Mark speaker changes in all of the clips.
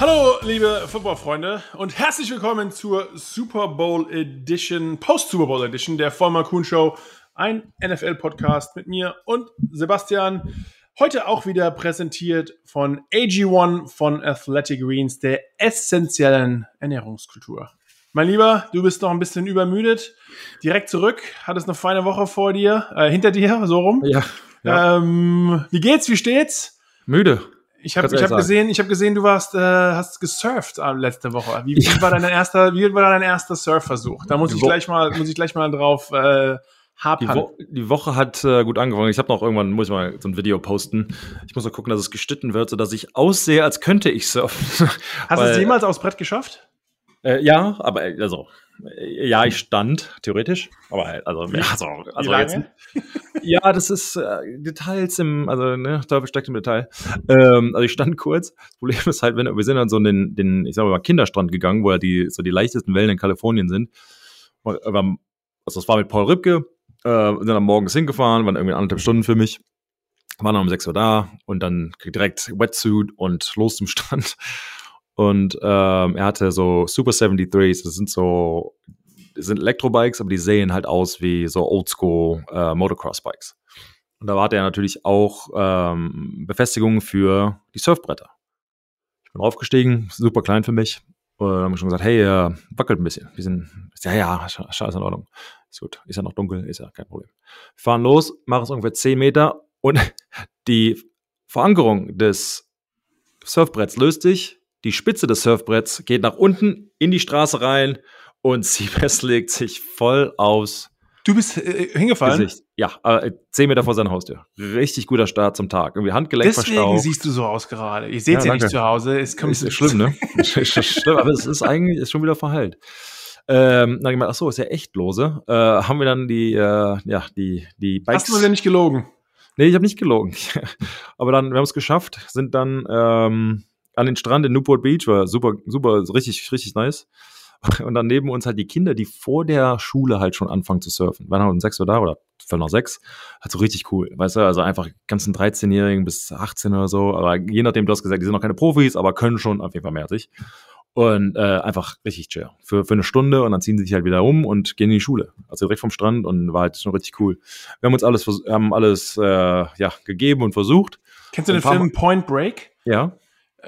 Speaker 1: Hallo, liebe Footballfreunde und herzlich willkommen zur Super Bowl Edition, Post-Super Bowl Edition der Vollmer Kuhn Show. Ein NFL-Podcast mit mir und Sebastian. Heute auch wieder präsentiert von AG1 von Athletic Greens, der essentiellen Ernährungskultur. Mein Lieber, du bist noch ein bisschen übermüdet. Direkt zurück, hattest eine feine Woche vor dir, äh, hinter dir, so rum.
Speaker 2: Ja.
Speaker 1: ja. Ähm, wie geht's? Wie steht's?
Speaker 2: Müde.
Speaker 1: Ich habe hab gesehen, ich habe gesehen, du warst, äh, hast gesurft äh, letzte Woche. Wie, wie war dein erster, wie war dein erster Surfversuch? Da muss ich gleich mal, muss ich gleich mal drauf äh,
Speaker 2: die, Wo die, Woche hat äh, gut angefangen. Ich habe noch irgendwann, muss ich mal so ein Video posten. Ich muss mal gucken, dass es geschnitten wird, sodass ich aussehe, als könnte ich surfen.
Speaker 1: Hast du es jemals aufs Brett geschafft?
Speaker 2: Äh, ja, aber äh, also ja, ich stand theoretisch, aber also,
Speaker 1: Wie,
Speaker 2: also,
Speaker 1: also jetzt,
Speaker 2: ja, das ist äh, Details im, also ne, Teufel steckt im Detail. Ähm, also ich stand kurz. Das Problem ist halt, wenn wir sind dann so in den, den ich sag mal Kinderstrand gegangen, wo ja die so die leichtesten Wellen in Kalifornien sind. Also das war mit Paul Ripke. Äh, sind dann morgens hingefahren, waren irgendwie anderthalb Stunden für mich. Waren dann um 6 Uhr da und dann direkt Wetsuit und los zum Strand. Und ähm, er hatte so Super 73s, das sind so, das sind Elektrobikes, aber die sehen halt aus wie so Oldschool äh, Motocross-Bikes. Und da hatte er natürlich auch ähm, Befestigungen für die Surfbretter. Ich bin aufgestiegen, super klein für mich. Und dann haben wir schon gesagt, hey, äh, wackelt ein bisschen. Wir sind, ja, ja, scheiße in Ordnung. Ist gut. Ist ja noch dunkel, ist ja kein Problem. Wir fahren los, machen es ungefähr 10 Meter und die Verankerung des Surfbretts löst sich die Spitze des Surfbretts geht nach unten in die Straße rein und Siebes legt sich voll aus.
Speaker 1: Du bist äh, hingefallen? Gesicht.
Speaker 2: Ja, äh, zehn Meter vor seiner Haustür. Richtig guter Start zum Tag. Irgendwie Handgelenk
Speaker 1: Deswegen verstaucht. siehst du so aus gerade. Ich sehe ja, ja nicht zu Hause. Es kommt
Speaker 2: ist, ist schlimm, ne? ist schlimm, aber es ist eigentlich ist schon wieder verheilt. Ähm, dann gemeint, ach so, ist ja echt lose. Äh, haben wir dann die, äh, ja, die, die
Speaker 1: Bikes. Hast du mir denn nicht gelogen?
Speaker 2: Nee, ich habe nicht gelogen. aber dann, wir haben es geschafft, sind dann ähm, an den Strand in Newport Beach, war super, super, richtig, richtig nice. Und dann neben uns halt die Kinder, die vor der Schule halt schon anfangen zu surfen. Wann haben wir sechs oder da oder viertel nach sechs? Halt so richtig cool. Weißt du, also einfach ganzen 13-Jährigen bis 18 oder so. Aber je nachdem, du hast gesagt, die sind noch keine Profis, aber können schon auf jeden Fall mehr als ich. Und äh, einfach richtig chill. Für, für eine Stunde und dann ziehen sie sich halt wieder um und gehen in die Schule. Also direkt vom Strand und war halt schon richtig cool. Wir haben uns alles, haben alles äh, ja, gegeben und versucht.
Speaker 1: Kennst du den Film Point Break?
Speaker 2: Ja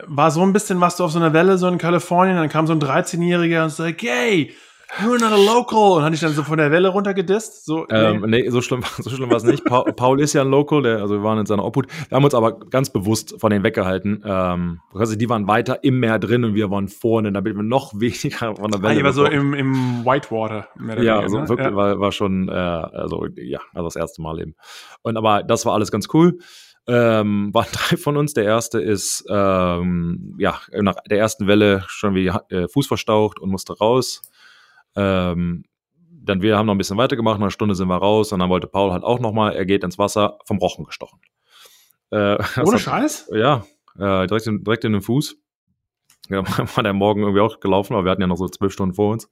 Speaker 1: war so ein bisschen, was du auf so einer Welle so in Kalifornien, dann kam so ein 13-Jähriger und like, hey, you're not a local. Und hatte ich dann so von der Welle runtergedisst. So,
Speaker 2: ähm, nee. so schlimm, so schlimm war es nicht. Paul, Paul, ist ja ein Local, der, also wir waren in seiner Obhut. Wir haben uns aber ganz bewusst von denen weggehalten. Ähm, also die waren weiter im Meer drin und wir waren vorne, damit wir noch weniger von der Welle.
Speaker 1: Ah, war so im, im Whitewater.
Speaker 2: ja, also ne? wirklich, ja. War, war schon, äh, also ja, also das erste Mal eben. Und aber das war alles ganz cool. Ähm, waren drei von uns. Der erste ist ähm, ja nach der ersten Welle schon wie äh, Fuß verstaucht und musste raus. Ähm, dann wir haben noch ein bisschen weitergemacht, nach einer Stunde sind wir raus und dann wollte Paul halt auch nochmal, er geht ins Wasser, vom Rochen gestochen.
Speaker 1: Äh, Ohne Scheiß?
Speaker 2: Ja, äh, direkt, in, direkt in den Fuß. Ja, war der Morgen irgendwie auch gelaufen, aber wir hatten ja noch so zwölf Stunden vor uns.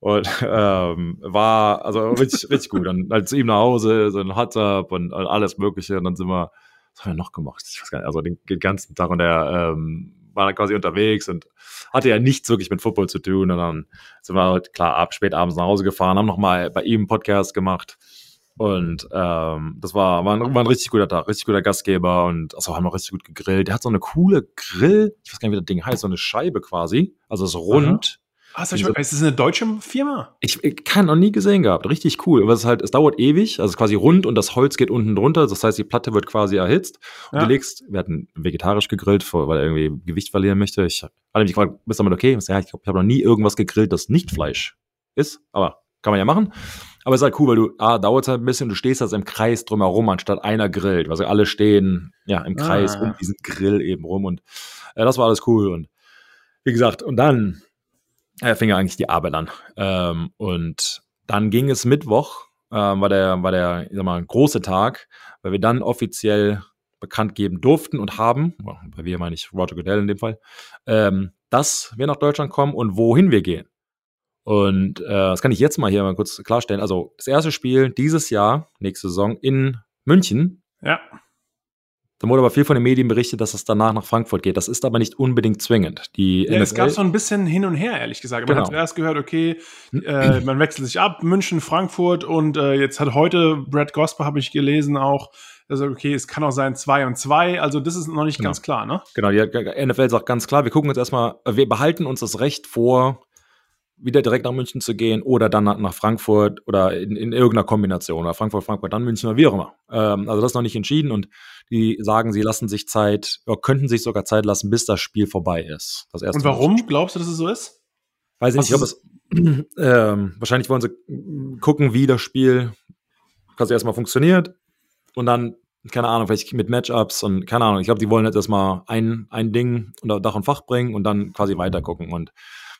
Speaker 2: Und ähm, war also richtig, richtig gut. Dann halt zu ihm nach Hause, so ein WhatsApp und alles Mögliche. Und dann sind wir, was haben wir noch gemacht? Ich weiß gar nicht, also den, den ganzen Tag und der ähm, war dann quasi unterwegs und hatte ja nichts wirklich mit Football zu tun. Und dann sind wir halt klar ab spät abends nach Hause gefahren, haben nochmal bei ihm einen Podcast gemacht. Und ähm, das war, war, ein, war ein richtig guter Tag, richtig guter Gastgeber und also haben wir richtig gut gegrillt. Der hat so eine coole Grill, ich weiß gar nicht, wie das Ding heißt, so eine Scheibe quasi. Also es ist rund. Aha.
Speaker 1: Ah, ist das eine deutsche Firma?
Speaker 2: Ich, ich kann noch nie gesehen gehabt. Richtig cool. Aber es halt, es dauert ewig. Also es ist quasi rund und das Holz geht unten drunter. Das heißt, die Platte wird quasi erhitzt. Und ja. du legst, wir hatten vegetarisch gegrillt, weil er irgendwie Gewicht verlieren möchte. Ich hatte mich gefragt, bist du damit okay? Ja, ich ich habe noch nie irgendwas gegrillt, das nicht Fleisch ist. Aber kann man ja machen. Aber es ist halt cool, weil du, ah, dauert halt ein bisschen, du stehst also im Kreis drumherum, anstatt einer grillt. Also alle stehen, ja, im Kreis ah. um diesen Grill eben rum und äh, das war alles cool. Und wie gesagt, und dann äh, fing ja eigentlich die Arbeit an. Ähm, und dann ging es Mittwoch, äh, war der, war der, ich sag mal, große Tag, weil wir dann offiziell bekannt geben durften und haben, bei wir meine ich Roger Goodell in dem Fall, ähm, dass wir nach Deutschland kommen und wohin wir gehen. Und äh, das kann ich jetzt mal hier mal kurz klarstellen. Also das erste Spiel dieses Jahr, nächste Saison in München.
Speaker 1: Ja.
Speaker 2: Da wurde aber viel von den Medien berichtet, dass es danach nach Frankfurt geht. Das ist aber nicht unbedingt zwingend. Die
Speaker 1: ja, es gab so ein bisschen hin und her, ehrlich gesagt. Man genau. hat zuerst gehört, okay, äh, man wechselt sich ab, München, Frankfurt und äh, jetzt hat heute Brad Gosper, habe ich gelesen, auch also okay, es kann auch sein 2 und 2, also das ist noch nicht
Speaker 2: genau.
Speaker 1: ganz klar, ne?
Speaker 2: Genau, die NFL sagt ganz klar, wir gucken uns erstmal, wir behalten uns das Recht vor, wieder direkt nach München zu gehen oder dann nach Frankfurt oder in, in irgendeiner Kombination oder Frankfurt, Frankfurt, dann München oder wie auch immer. Ähm, also das ist noch nicht entschieden und die sagen, sie lassen sich Zeit, oder könnten sich sogar Zeit lassen, bis das Spiel vorbei ist. Das
Speaker 1: erste und warum Match. glaubst du, dass es so ist?
Speaker 2: Weiß ich nicht, ich es, ähm, wahrscheinlich wollen sie gucken, wie das Spiel quasi erstmal funktioniert und dann keine Ahnung, vielleicht mit Matchups und keine Ahnung. Ich glaube, die wollen jetzt erstmal ein, ein Ding unter Dach und Fach bringen und dann quasi weiter gucken. Und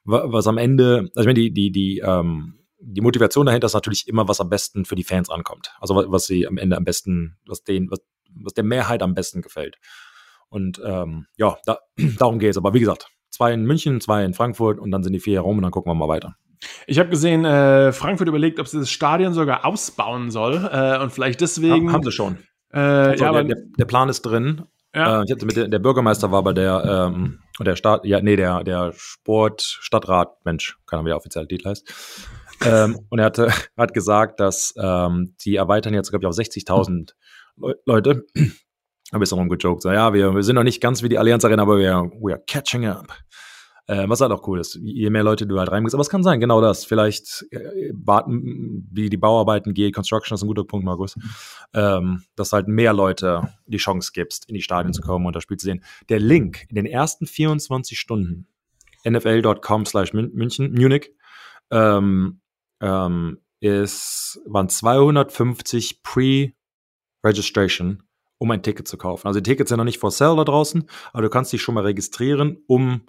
Speaker 2: was am Ende, also ich meine, die, die, die, ähm, die Motivation dahinter ist natürlich immer, was am besten für die Fans ankommt. Also was, was sie am Ende am besten, was denen, was, was der Mehrheit am besten gefällt. Und ähm, ja, da, darum geht es. Aber wie gesagt, zwei in München, zwei in Frankfurt und dann sind die vier herum und dann gucken wir mal weiter.
Speaker 1: Ich habe gesehen, äh, Frankfurt überlegt, ob sie das Stadion sogar ausbauen soll äh, und vielleicht deswegen.
Speaker 2: haben sie schon. Äh, also ja, der, der, der, Plan ist drin. Ja. Äh, ich hatte mit der, der Bürgermeister war bei der ähm, der Staat, ja, nee, der, der Sportstadtrat, Mensch, keine Ahnung, wie der offizielle Titel heißt. ähm, und er hatte, hat gesagt, dass ähm, die erweitern jetzt, glaube ich, auf 60.000 Le Leute. Ein bisschen rumgejoked. So, ja, wir, wir sind noch nicht ganz wie die Allianz Arena, aber wir we are catching up. Äh, was halt auch cool ist, je mehr Leute du halt reinbringst. Aber es kann sein, genau das. Vielleicht äh, warten, wie die Bauarbeiten geht, Construction ist ein guter Punkt, Markus, ähm, dass halt mehr Leute die Chance gibst, in die Stadien zu kommen und das Spiel zu sehen. Der Link in den ersten 24 Stunden, nfl.com slash München, Munich, ähm, ähm, ist, waren 250 Pre-Registration, um ein Ticket zu kaufen. Also die Tickets sind noch nicht for sale da draußen, aber du kannst dich schon mal registrieren, um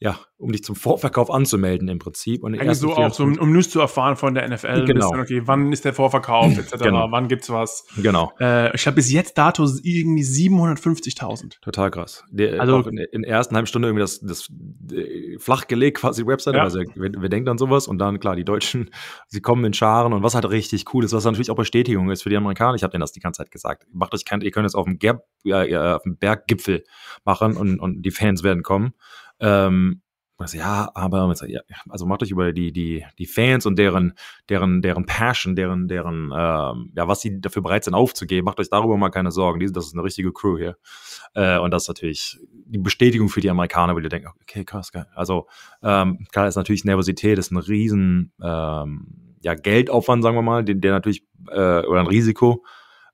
Speaker 2: ja, um dich zum Vorverkauf anzumelden im Prinzip.
Speaker 1: Und Eigentlich so auch, so, um News zu erfahren von der NFL.
Speaker 2: Genau.
Speaker 1: Dann, okay, wann ist der Vorverkauf, etc., genau. wann gibt's was.
Speaker 2: Genau.
Speaker 1: Äh, ich habe bis jetzt Dato irgendwie 750.000.
Speaker 2: Total krass. Der, also in, in, der ersten halben Stunde irgendwie das, das äh, flach gelegt, quasi die Website. Ja. Also wer, wer denkt an sowas? Und dann, klar, die Deutschen, sie kommen in Scharen und was halt richtig cool ist, was natürlich auch Bestätigung ist für die Amerikaner. Ich habe denen das die ganze Zeit gesagt. Macht euch kein, ihr könnt es auf dem, ja, auf dem Berggipfel machen und, und die Fans werden kommen. Ähm, was, ja, aber also macht euch über die die die Fans und deren deren deren Passion, deren deren ähm, ja was sie dafür bereit sind aufzugeben, macht euch darüber mal keine Sorgen. das ist eine richtige Crew hier äh, und das ist natürlich die Bestätigung für die Amerikaner, weil die denken, okay, krass, geil. Also ähm, klar ist natürlich Nervosität, ist ein riesen ähm, ja Geldaufwand, sagen wir mal, der, der natürlich äh, oder ein Risiko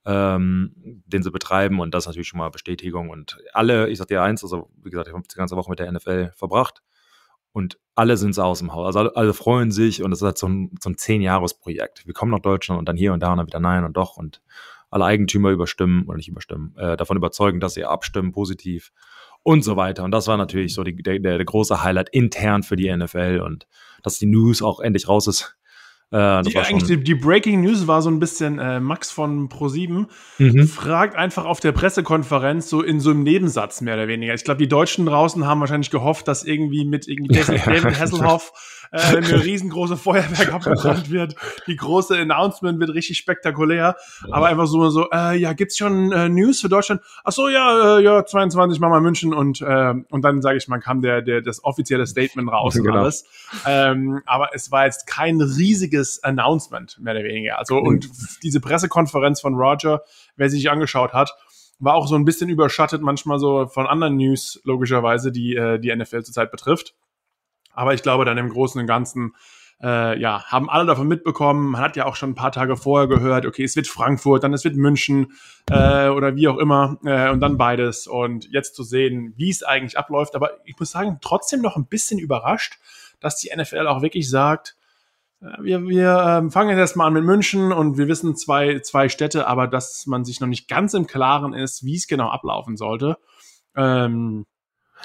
Speaker 2: ähm, den sie betreiben. Und das ist natürlich schon mal Bestätigung. Und alle, ich sag dir eins, also wie gesagt, ich habe die ganze Woche mit der NFL verbracht und alle sind aus dem Haus. Also alle, alle, freuen sich und es ist halt so ein, so ein Zehn-Jahres-Projekt. Wir kommen nach Deutschland und dann hier und da und dann wieder nein und doch und alle Eigentümer überstimmen oder nicht überstimmen, äh, davon überzeugen, dass sie abstimmen, positiv und so weiter. Und das war natürlich so die, der, der große Highlight intern für die NFL und dass die News auch endlich raus ist,
Speaker 1: äh, die, eigentlich die, die, Breaking News war so ein bisschen äh, Max von Pro7 mhm. fragt einfach auf der Pressekonferenz so in so einem Nebensatz mehr oder weniger. Ich glaube, die Deutschen draußen haben wahrscheinlich gehofft, dass irgendwie mit irgendwie David Hasselhoff äh, eine riesengroße Feuerwerk abgebrannt wird. Die große Announcement wird richtig spektakulär. Aber einfach so, so äh, ja, gibt's schon äh, News für Deutschland? Ach so, ja, äh, ja, 22 mal München und äh, und dann sage ich mal, kam der der das offizielle Statement raus und genau. alles. Ähm, aber es war jetzt kein riesiges Announcement mehr oder weniger. Also mhm. und diese Pressekonferenz von Roger, wer sich angeschaut hat, war auch so ein bisschen überschattet manchmal so von anderen News logischerweise, die äh, die NFL zurzeit betrifft. Aber ich glaube, dann im Großen und Ganzen äh, ja, haben alle davon mitbekommen. Man hat ja auch schon ein paar Tage vorher gehört, okay, es wird Frankfurt, dann es wird München äh, oder wie auch immer äh, und dann beides. Und jetzt zu sehen, wie es eigentlich abläuft. Aber ich muss sagen, trotzdem noch ein bisschen überrascht, dass die NFL auch wirklich sagt, äh, wir, wir ähm, fangen jetzt erstmal an mit München und wir wissen zwei, zwei Städte, aber dass man sich noch nicht ganz im Klaren ist, wie es genau ablaufen sollte. Ähm,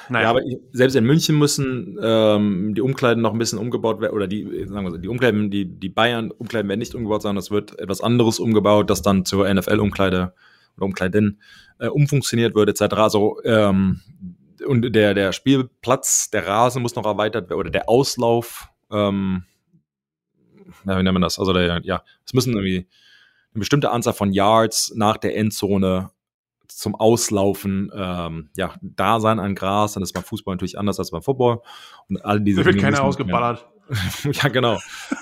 Speaker 2: naja. Ja, aber selbst in München müssen ähm, die Umkleiden noch ein bisschen umgebaut werden, oder die, sagen wir so, die Umkleiden, die, die Bayern-Umkleiden werden nicht umgebaut, sondern es wird etwas anderes umgebaut, das dann zur NFL-Umkleide oder Umkleiden äh, umfunktioniert wird, etc. Also, ähm, und der, der Spielplatz, der Rasen muss noch erweitert werden, oder der Auslauf, ähm, ja, wie nennt man das? Also, der, ja, es müssen irgendwie eine bestimmte Anzahl von Yards nach der Endzone zum Auslaufen, ähm, ja, da sein an Gras, dann ist beim Fußball natürlich anders als beim Football. Und all diese
Speaker 1: Da wird keiner ausgeballert.
Speaker 2: ja, genau.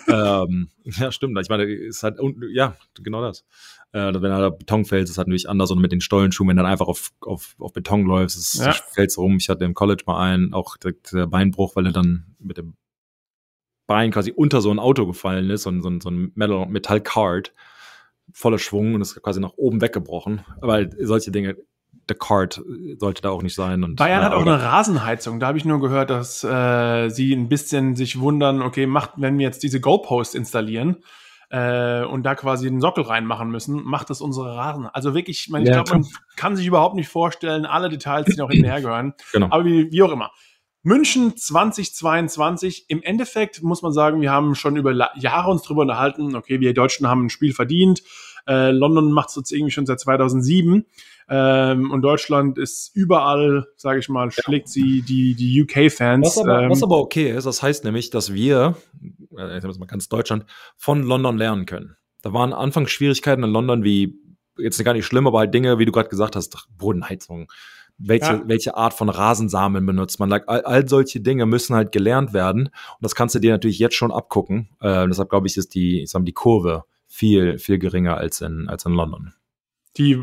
Speaker 2: ähm, ja, stimmt. Ich meine, ist halt, und, ja, genau das. Äh, wenn da Beton fällst, ist halt natürlich anders und mit den Stollenschuhen, wenn du dann einfach auf, auf, auf Beton läufst, ist,
Speaker 1: Ja.
Speaker 2: fällst du rum. Ich hatte im College mal einen, auch direkt der Beinbruch, weil er dann mit dem Bein quasi unter so ein Auto gefallen ist, so ein, so ein, so ein Metal, Metall-Card, voller Schwung und ist quasi nach oben weggebrochen. Halt solche Dinge, der Card sollte da auch nicht sein. Und,
Speaker 1: Bayern
Speaker 2: ja,
Speaker 1: hat auch
Speaker 2: aber-
Speaker 1: eine Rasenheizung. Da habe ich nur gehört, dass äh, sie ein bisschen sich wundern, okay, macht, wenn wir jetzt diese Goalposts installieren äh, und da quasi einen Sockel reinmachen müssen, macht das unsere Rasen. Also wirklich, ich, meine, ich
Speaker 2: Ja,
Speaker 1: glaube, man kann sich überhaupt nicht vorstellen, alle Details, die noch hinterher gehören.
Speaker 2: Genau.
Speaker 1: Aber wie, wie auch immer. München 2022, im Endeffekt muss man sagen, wir haben schon über Jahre uns drüber unterhalten, okay, wir Deutschen haben ein Spiel verdient, äh, London macht es jetzt irgendwie schon seit 2007 ähm, und Deutschland ist überall, sage ich mal, schlägt sie die, die UK-Fans.
Speaker 2: Was aber,
Speaker 1: ähm,
Speaker 2: was aber okay ist, das heißt nämlich, dass wir, äh, jetzt muss man ganz Deutschland, von London lernen können. Da waren anfangs Schwierigkeiten in London, wie jetzt gar nicht schlimm, aber halt Dinge, wie du gerade gesagt hast, Bodenheizung. Welche,
Speaker 1: Ja.
Speaker 2: welche Art von Rasensamen benutzt man? Like, all, all solche Dinge müssen halt gelernt werden. Und das kannst du dir natürlich jetzt schon abgucken. Äh, deshalb glaube ich, ist die, ich sag mal, die Kurve viel, viel geringer als in, als in London.
Speaker 1: die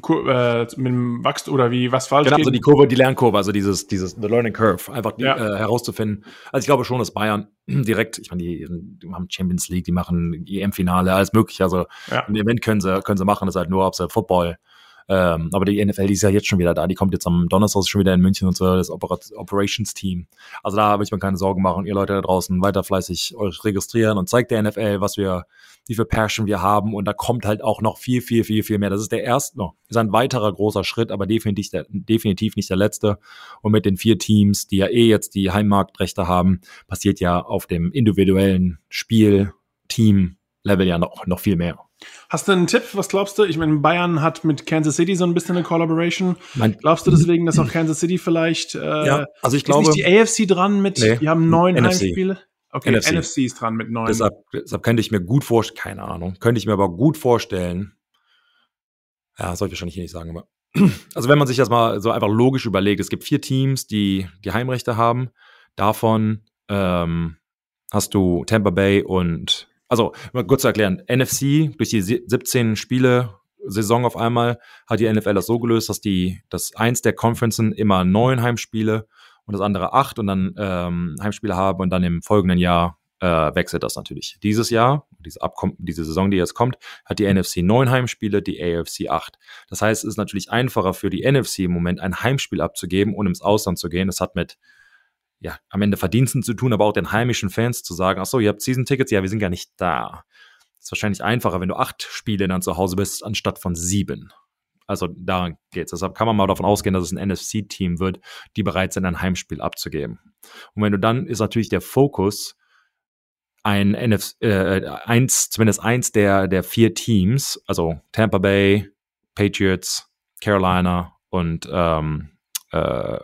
Speaker 1: Kur- äh, mit dem Wachstum oder wie was falsch
Speaker 2: Genau,
Speaker 1: geht.
Speaker 2: also die Kurve, die Lernkurve, also dieses, dieses The Learning Curve, einfach die,
Speaker 1: Ja.
Speaker 2: äh, herauszufinden. Also ich glaube schon, dass Bayern direkt, ich meine, die, die haben Champions League, die machen EM-Finale, alles mögliche. Also
Speaker 1: Ja.
Speaker 2: ein Event können sie, können sie machen, das ist halt nur, ob sie Football. Ähm, aber die NFL, die ist ja jetzt schon wieder da. Die kommt jetzt am Donnerstag schon wieder in München und so, das Operat Operations-Team. Also da will ich mir keine Sorgen machen. Ihr Leute da draußen weiter fleißig euch registrieren und zeigt der NFL, was wir, wie viel Passion wir haben. Und da kommt halt auch noch viel, viel, viel, viel mehr. Das ist der erste, noch, ist ein weiterer großer Schritt, aber definitiv, der, definitiv nicht der letzte. Und mit den vier Teams, die ja eh jetzt die Heimmarktrechte haben, passiert ja auf dem individuellen Spiel, Team, Level ja noch, noch viel mehr.
Speaker 1: Hast du einen Tipp? Was glaubst du? Ich meine, Bayern hat mit Kansas City so ein bisschen eine Collaboration.
Speaker 2: Mein,
Speaker 1: Glaubst du deswegen, dass auch Kansas City vielleicht äh,
Speaker 2: ja, also ich
Speaker 1: ist
Speaker 2: glaube,
Speaker 1: nicht die AFC dran mit,
Speaker 2: Nee,
Speaker 1: die haben neun
Speaker 2: NFC.
Speaker 1: Heimspiele? Okay, NFC.
Speaker 2: NFC.
Speaker 1: ist dran mit neun.
Speaker 2: deshalb, deshalb könnte ich mir gut vorstellen, keine Ahnung, könnte ich mir aber gut vorstellen, ja, soll ich wahrscheinlich hier nicht sagen, aber also wenn man sich das mal so einfach logisch überlegt, es gibt vier Teams, die die Heimrechte haben, davon ähm, hast du Tampa Bay und also mal kurz zu erklären, NFC durch die sie- 17 Spiele Saison auf einmal hat die NFL das so gelöst, dass die das eins der Conferences immer neun Heimspiele und das andere acht und dann ähm, Heimspiele haben und dann im folgenden Jahr äh, wechselt das natürlich. Dieses Jahr, diese, Abkom diese Saison, die jetzt kommt, hat die NFC neun Heimspiele, die AFC acht. Das heißt, es ist natürlich einfacher für die NFC im Moment ein Heimspiel abzugeben und ins Ausland zu gehen. Das hat mit ja, am Ende Verdiensten zu tun, aber auch den heimischen Fans zu sagen, ach so, ihr habt Season-Tickets, ja, wir sind gar nicht da. Ist wahrscheinlich einfacher, wenn du acht Spiele dann zu Hause bist, anstatt von sieben. Also daran geht's. Deshalb kann man mal davon ausgehen, dass es ein NFC-Team wird, die bereit sind, ein Heimspiel abzugeben. Und wenn du dann ist natürlich der Fokus ein NF, äh, eins, zumindest eins der, der vier Teams, also Tampa Bay, Patriots, Carolina und ähm, äh,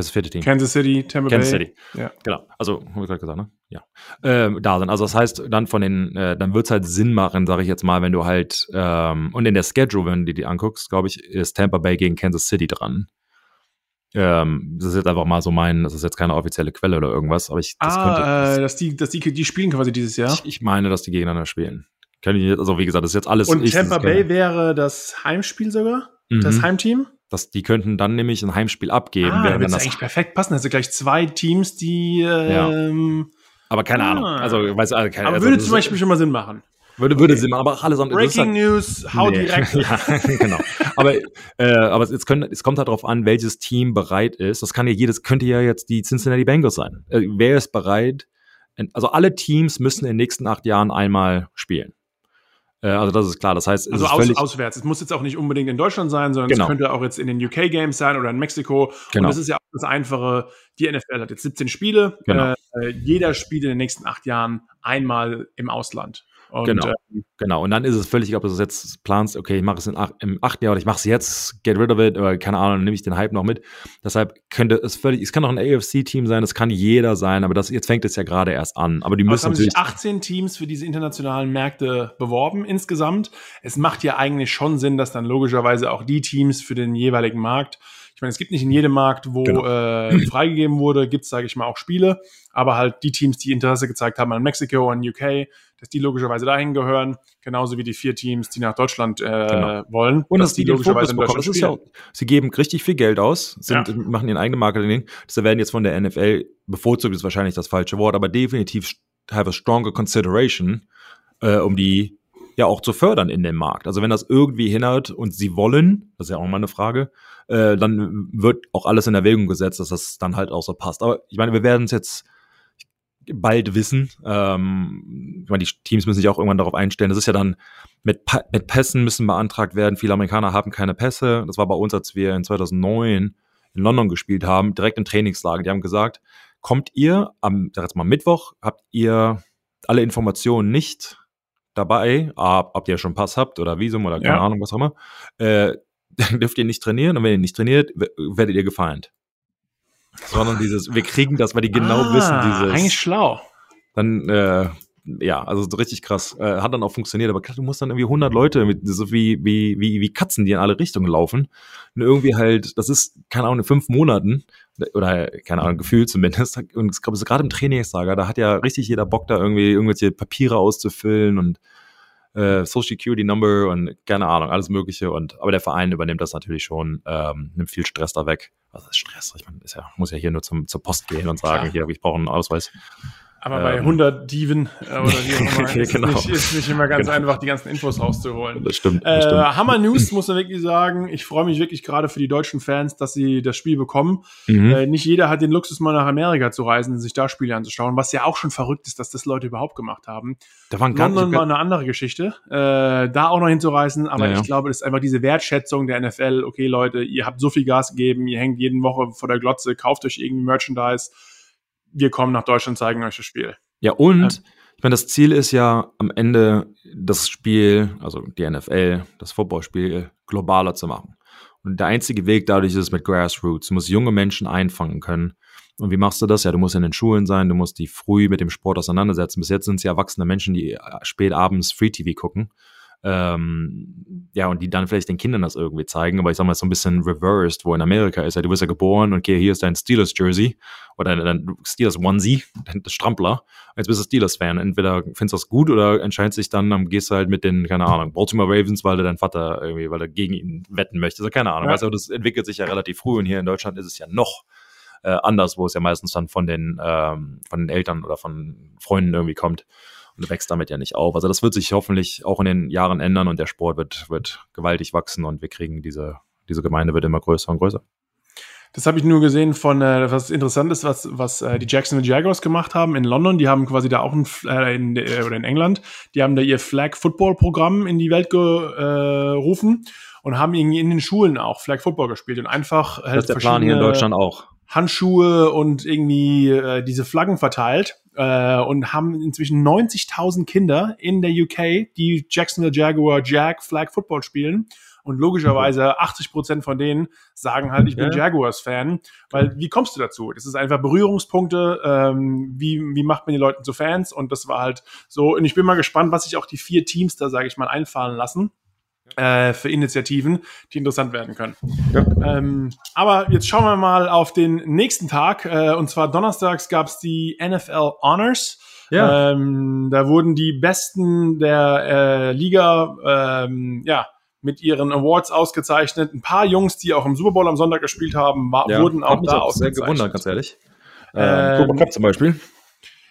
Speaker 2: das vierte Team?
Speaker 1: Kansas City, Tampa
Speaker 2: Kansas
Speaker 1: Bay.
Speaker 2: City.
Speaker 1: Ja.
Speaker 2: Genau. Also, habe ich gerade gesagt, ne? Ja. Ähm, da sind. Also das heißt, dann von den, äh, dann wird's halt Sinn machen, sage ich jetzt mal, wenn du halt, ähm, und in der Schedule, wenn du dir die anguckst, glaube ich, ist Tampa Bay gegen Kansas City dran. Ähm, das ist jetzt einfach mal so mein, das ist jetzt keine offizielle Quelle oder irgendwas, aber ich, das könnte,
Speaker 1: Ah,
Speaker 2: das,
Speaker 1: äh, dass die, dass die, die spielen quasi dieses Jahr.
Speaker 2: ich, ich meine, dass die gegeneinander spielen. Kann ich, nicht- also wie gesagt, das ist jetzt alles.
Speaker 1: Und Tampa
Speaker 2: das
Speaker 1: Bay wäre das Heimspiel sogar? Das
Speaker 2: Mhm.
Speaker 1: Heimteam?
Speaker 2: Das, die könnten dann nämlich ein Heimspiel abgeben,
Speaker 1: Ah, es
Speaker 2: das
Speaker 1: eigentlich perfekt passen. Also gleich zwei Teams, die ähm,
Speaker 2: Aber keine
Speaker 1: Ah.
Speaker 2: Ahnung. Also, weiß, also, keine,
Speaker 1: aber
Speaker 2: also,
Speaker 1: würde zum Beispiel schon mal Sinn machen.
Speaker 2: würde, würde Sinn machen, aber auch alles andere. das ist
Speaker 1: Breaking News, hau
Speaker 2: Nee.
Speaker 1: direkt.
Speaker 2: ja, genau. Aber, äh, aber es, es, können, es kommt halt darauf an, welches Team bereit ist. Das kann ja jedes, könnte ja jetzt die Cincinnati Bengals sein. Äh, wer ist bereit? Also alle Teams müssen in den nächsten acht Jahren einmal spielen. Äh, also das ist klar. Das heißt, es
Speaker 1: Also
Speaker 2: ist
Speaker 1: aus, auswärts. Es muss jetzt auch nicht unbedingt in Deutschland sein, sondern
Speaker 2: Genau.
Speaker 1: es könnte auch jetzt in den UK Games sein oder in Mexiko.
Speaker 2: Genau.
Speaker 1: Und das ist ja auch das Einfache. Die NFL hat jetzt 17 Spiele.
Speaker 2: Genau.
Speaker 1: Äh, jeder spielt in den nächsten acht Jahren einmal im Ausland.
Speaker 2: Und, genau. Ähm, genau. Und dann ist es völlig, ob du es jetzt planst, okay, ich mache es in acht, im achten Jahr oder ich mache es jetzt, get rid of it, oder keine Ahnung, dann nehme ich den Hype noch mit. Deshalb könnte es völlig, es kann auch ein AFC-Team sein, das kann jeder sein, aber das, jetzt fängt es ja gerade erst an. Aber die aber müssen
Speaker 1: haben sich 18 Teams für diese internationalen Märkte beworben insgesamt. Es macht ja eigentlich schon Sinn, dass dann logischerweise auch die Teams für den jeweiligen Markt ich meine, es gibt nicht in jedem Markt, wo genau. äh, freigegeben wurde, gibt es, sage ich mal, auch Spiele. Aber halt die Teams, die Interesse gezeigt haben an Mexiko, an UK, dass die logischerweise dahin gehören, genauso wie die vier Teams, die nach Deutschland äh, genau. wollen.
Speaker 2: Und dass, dass die, die logischerweise in Deutschland das ist ja, Sie geben richtig viel Geld aus, sind, ja. machen ihren eigenen Marketing. Das werden jetzt von der NFL bevorzugt, ist wahrscheinlich das falsche Wort, aber definitiv have a stronger consideration, äh, um die ja auch zu fördern in dem Markt. Also wenn das irgendwie hindert und sie wollen, das ist ja auch mal eine Frage, äh, dann wird auch alles in Erwägung gesetzt, dass das dann halt auch so passt. Aber ich meine, wir werden es jetzt bald wissen. Ähm, ich meine, die Teams müssen sich auch irgendwann darauf einstellen. Das ist ja dann mit, pa mit Pässen müssen beantragt werden. Viele Amerikaner haben keine Pässe. Das war bei uns, als wir in 2009 in London gespielt haben, direkt im Trainingslager. Die haben gesagt, kommt ihr am, sag jetzt mal Mittwoch, habt ihr alle Informationen nicht dabei, ob, ob ihr schon Pass habt oder Visum oder keine ja. Ahnung, was auch immer, äh, dann dürft ihr nicht trainieren und wenn ihr nicht trainiert, werdet ihr gefeind sondern dieses, wir kriegen das, weil die genau ah, wissen, dieses.
Speaker 1: Eigentlich schlau.
Speaker 2: Dann, äh, ja, also so richtig krass. Äh, hat dann auch funktioniert, aber klar, du musst dann irgendwie 100 Leute mit, so wie, wie, wie, wie Katzen, die in alle Richtungen laufen. Und irgendwie halt, das ist, keine Ahnung, in fünf Monaten, oder keine Ahnung, Gefühl zumindest. Und ich glaube, gerade im Trainingslager, da hat ja richtig jeder Bock, da irgendwie irgendwelche Papiere auszufüllen und äh, Social Security Number und keine Ahnung, alles Mögliche. Und aber der Verein übernimmt das natürlich schon, ähm, nimmt viel Stress da weg. Was ist Stress? Ich meine, ist ja, muss ja hier nur zum, zur Post gehen und sagen, Klar. hier, ich brauche einen Ausweis.
Speaker 1: Aber bei 100 ähm. Dieven äh, oder wie auch immer ist, genau. nicht, ist nicht immer ganz genau. einfach, die ganzen Infos rauszuholen.
Speaker 2: Das stimmt. Das
Speaker 1: äh, stimmt. Hammer News, muss man wirklich sagen. Ich freue mich wirklich gerade für die deutschen Fans, dass sie das Spiel bekommen. Mhm. Äh, nicht jeder hat den Luxus, mal nach Amerika zu reisen und sich da Spiele anzuschauen, was ja auch schon verrückt ist, dass das Leute überhaupt gemacht haben.
Speaker 2: Da waren ganz
Speaker 1: London mal eine andere Geschichte, äh, da auch noch hinzureisen. Aber ja, ja. ich glaube, das ist einfach diese Wertschätzung der NFL. Okay, Leute, ihr habt so viel Gas gegeben, ihr hängt jede Woche vor der Glotze, kauft euch irgendwie Merchandise. Wir kommen nach Deutschland, zeigen euch das Spiel.
Speaker 2: Ja, und ja. ich meine, das Ziel ist ja am Ende das Spiel, also die NFL, das Footballspiel globaler zu machen. Und der einzige Weg dadurch ist es mit Grassroots. Du musst junge Menschen einfangen können. Und wie machst du das? Ja, du musst in den Schulen sein, du musst die früh mit dem Sport auseinandersetzen. Bis jetzt sind es ja erwachsene Menschen, die spät abends Free TV gucken ähm, ja, und die dann vielleicht den Kindern das irgendwie zeigen, aber ich sag mal, so ein bisschen reversed, wo in Amerika ist, ja, du bist ja geboren und okay, hier ist dein Steelers-Jersey oder dein Steelers-Onesie, dein Strampler, jetzt bist du Steelers-Fan. Entweder findest du das gut oder entscheidest dich dann, dann gehst du halt mit den, keine Ahnung, Baltimore Ravens, weil du dein Vater irgendwie, weil er gegen ihn wetten möchte, also keine Ahnung, ja. also das entwickelt sich ja relativ früh und hier in Deutschland ist es ja noch äh, anders, wo es ja meistens dann von den, ähm, von den Eltern oder von Freunden irgendwie kommt und wächst damit ja nicht auf. Also das wird sich hoffentlich auch in den Jahren ändern und der Sport wird, wird gewaltig wachsen und wir kriegen diese, diese Gemeinde wird immer größer und größer.
Speaker 1: Das habe ich nur gesehen von äh, was interessant ist, was, was äh, die Jacksonville Jaguars gemacht haben in London. Die haben quasi da auch ein, äh, in, äh, oder in England, die haben da ihr Flag Football Programm in die Welt gerufen äh, und haben irgendwie in den Schulen auch Flag Football gespielt und einfach
Speaker 2: halt das ist der Plan hier in Deutschland auch.
Speaker 1: Handschuhe und irgendwie äh, diese Flaggen verteilt äh, und haben inzwischen 90.000 Kinder in der UK, die Jacksonville Jaguar Jag Flag Football spielen. Und logischerweise 80 Prozent von denen sagen halt, ich bin ja. Jaguars-Fan. Weil wie kommst du dazu? Das ist einfach Berührungspunkte. Ähm, wie, wie macht man die Leute zu Fans? Und das war halt so. Und ich bin mal gespannt, was sich auch die vier Teams da, sage ich mal, einfallen lassen äh, für Initiativen, die interessant werden können. Ja. Ähm, aber jetzt schauen wir mal auf den nächsten Tag. Äh, und zwar donnerstags gab es die NFL Honors. Ja. Ähm, da wurden die Besten der äh, Liga ähm, ja, mit ihren Awards ausgezeichnet. Ein paar Jungs, die auch im Super Bowl am Sonntag gespielt haben, war, ja, wurden auch da auch
Speaker 2: sehr gewundert, ganz ehrlich. Ähm, Cooper Cup zum Beispiel.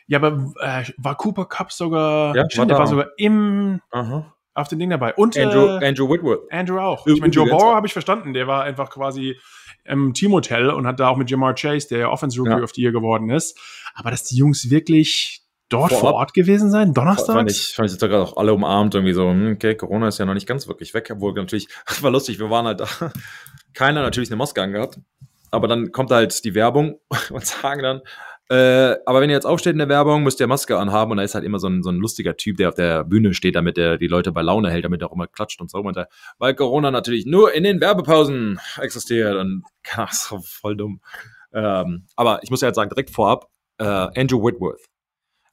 Speaker 1: Ja, aber äh, war Cooper Cup sogar, ja, stimmt, war der war sogar im, Aha auf dem Ding dabei. Und
Speaker 2: Andrew, äh, Andrew Whitworth.
Speaker 1: Andrew auch. Ich meine, Joe Burrow habe ich verstanden. Der war einfach quasi im Teamhotel und hat da auch mit Jamar Chase, der ja Offense Rookie ja. of the Year geworden ist. Aber dass die Jungs wirklich dort vor, vor Ort gewesen sein, Donnerstag?
Speaker 2: Fand ich, fand ich jetzt gerade auch alle umarmt, irgendwie so, hm, okay, Corona ist ja noch nicht ganz wirklich weg, obwohl natürlich, war lustig, wir waren halt da, keiner natürlich eine Maske angehabt, aber dann kommt halt die Werbung und sagen dann, Äh, aber wenn ihr jetzt aufsteht in der Werbung, müsst ihr Maske anhaben und da ist halt immer so ein, so ein lustiger Typ, der auf der Bühne steht, damit er die Leute bei Laune hält, damit er auch immer klatscht und so. Der, weil Corona natürlich nur in den Werbepausen existiert und so voll dumm. Ähm, aber ich muss ja jetzt sagen, direkt vorab, äh, Andrew Whitworth.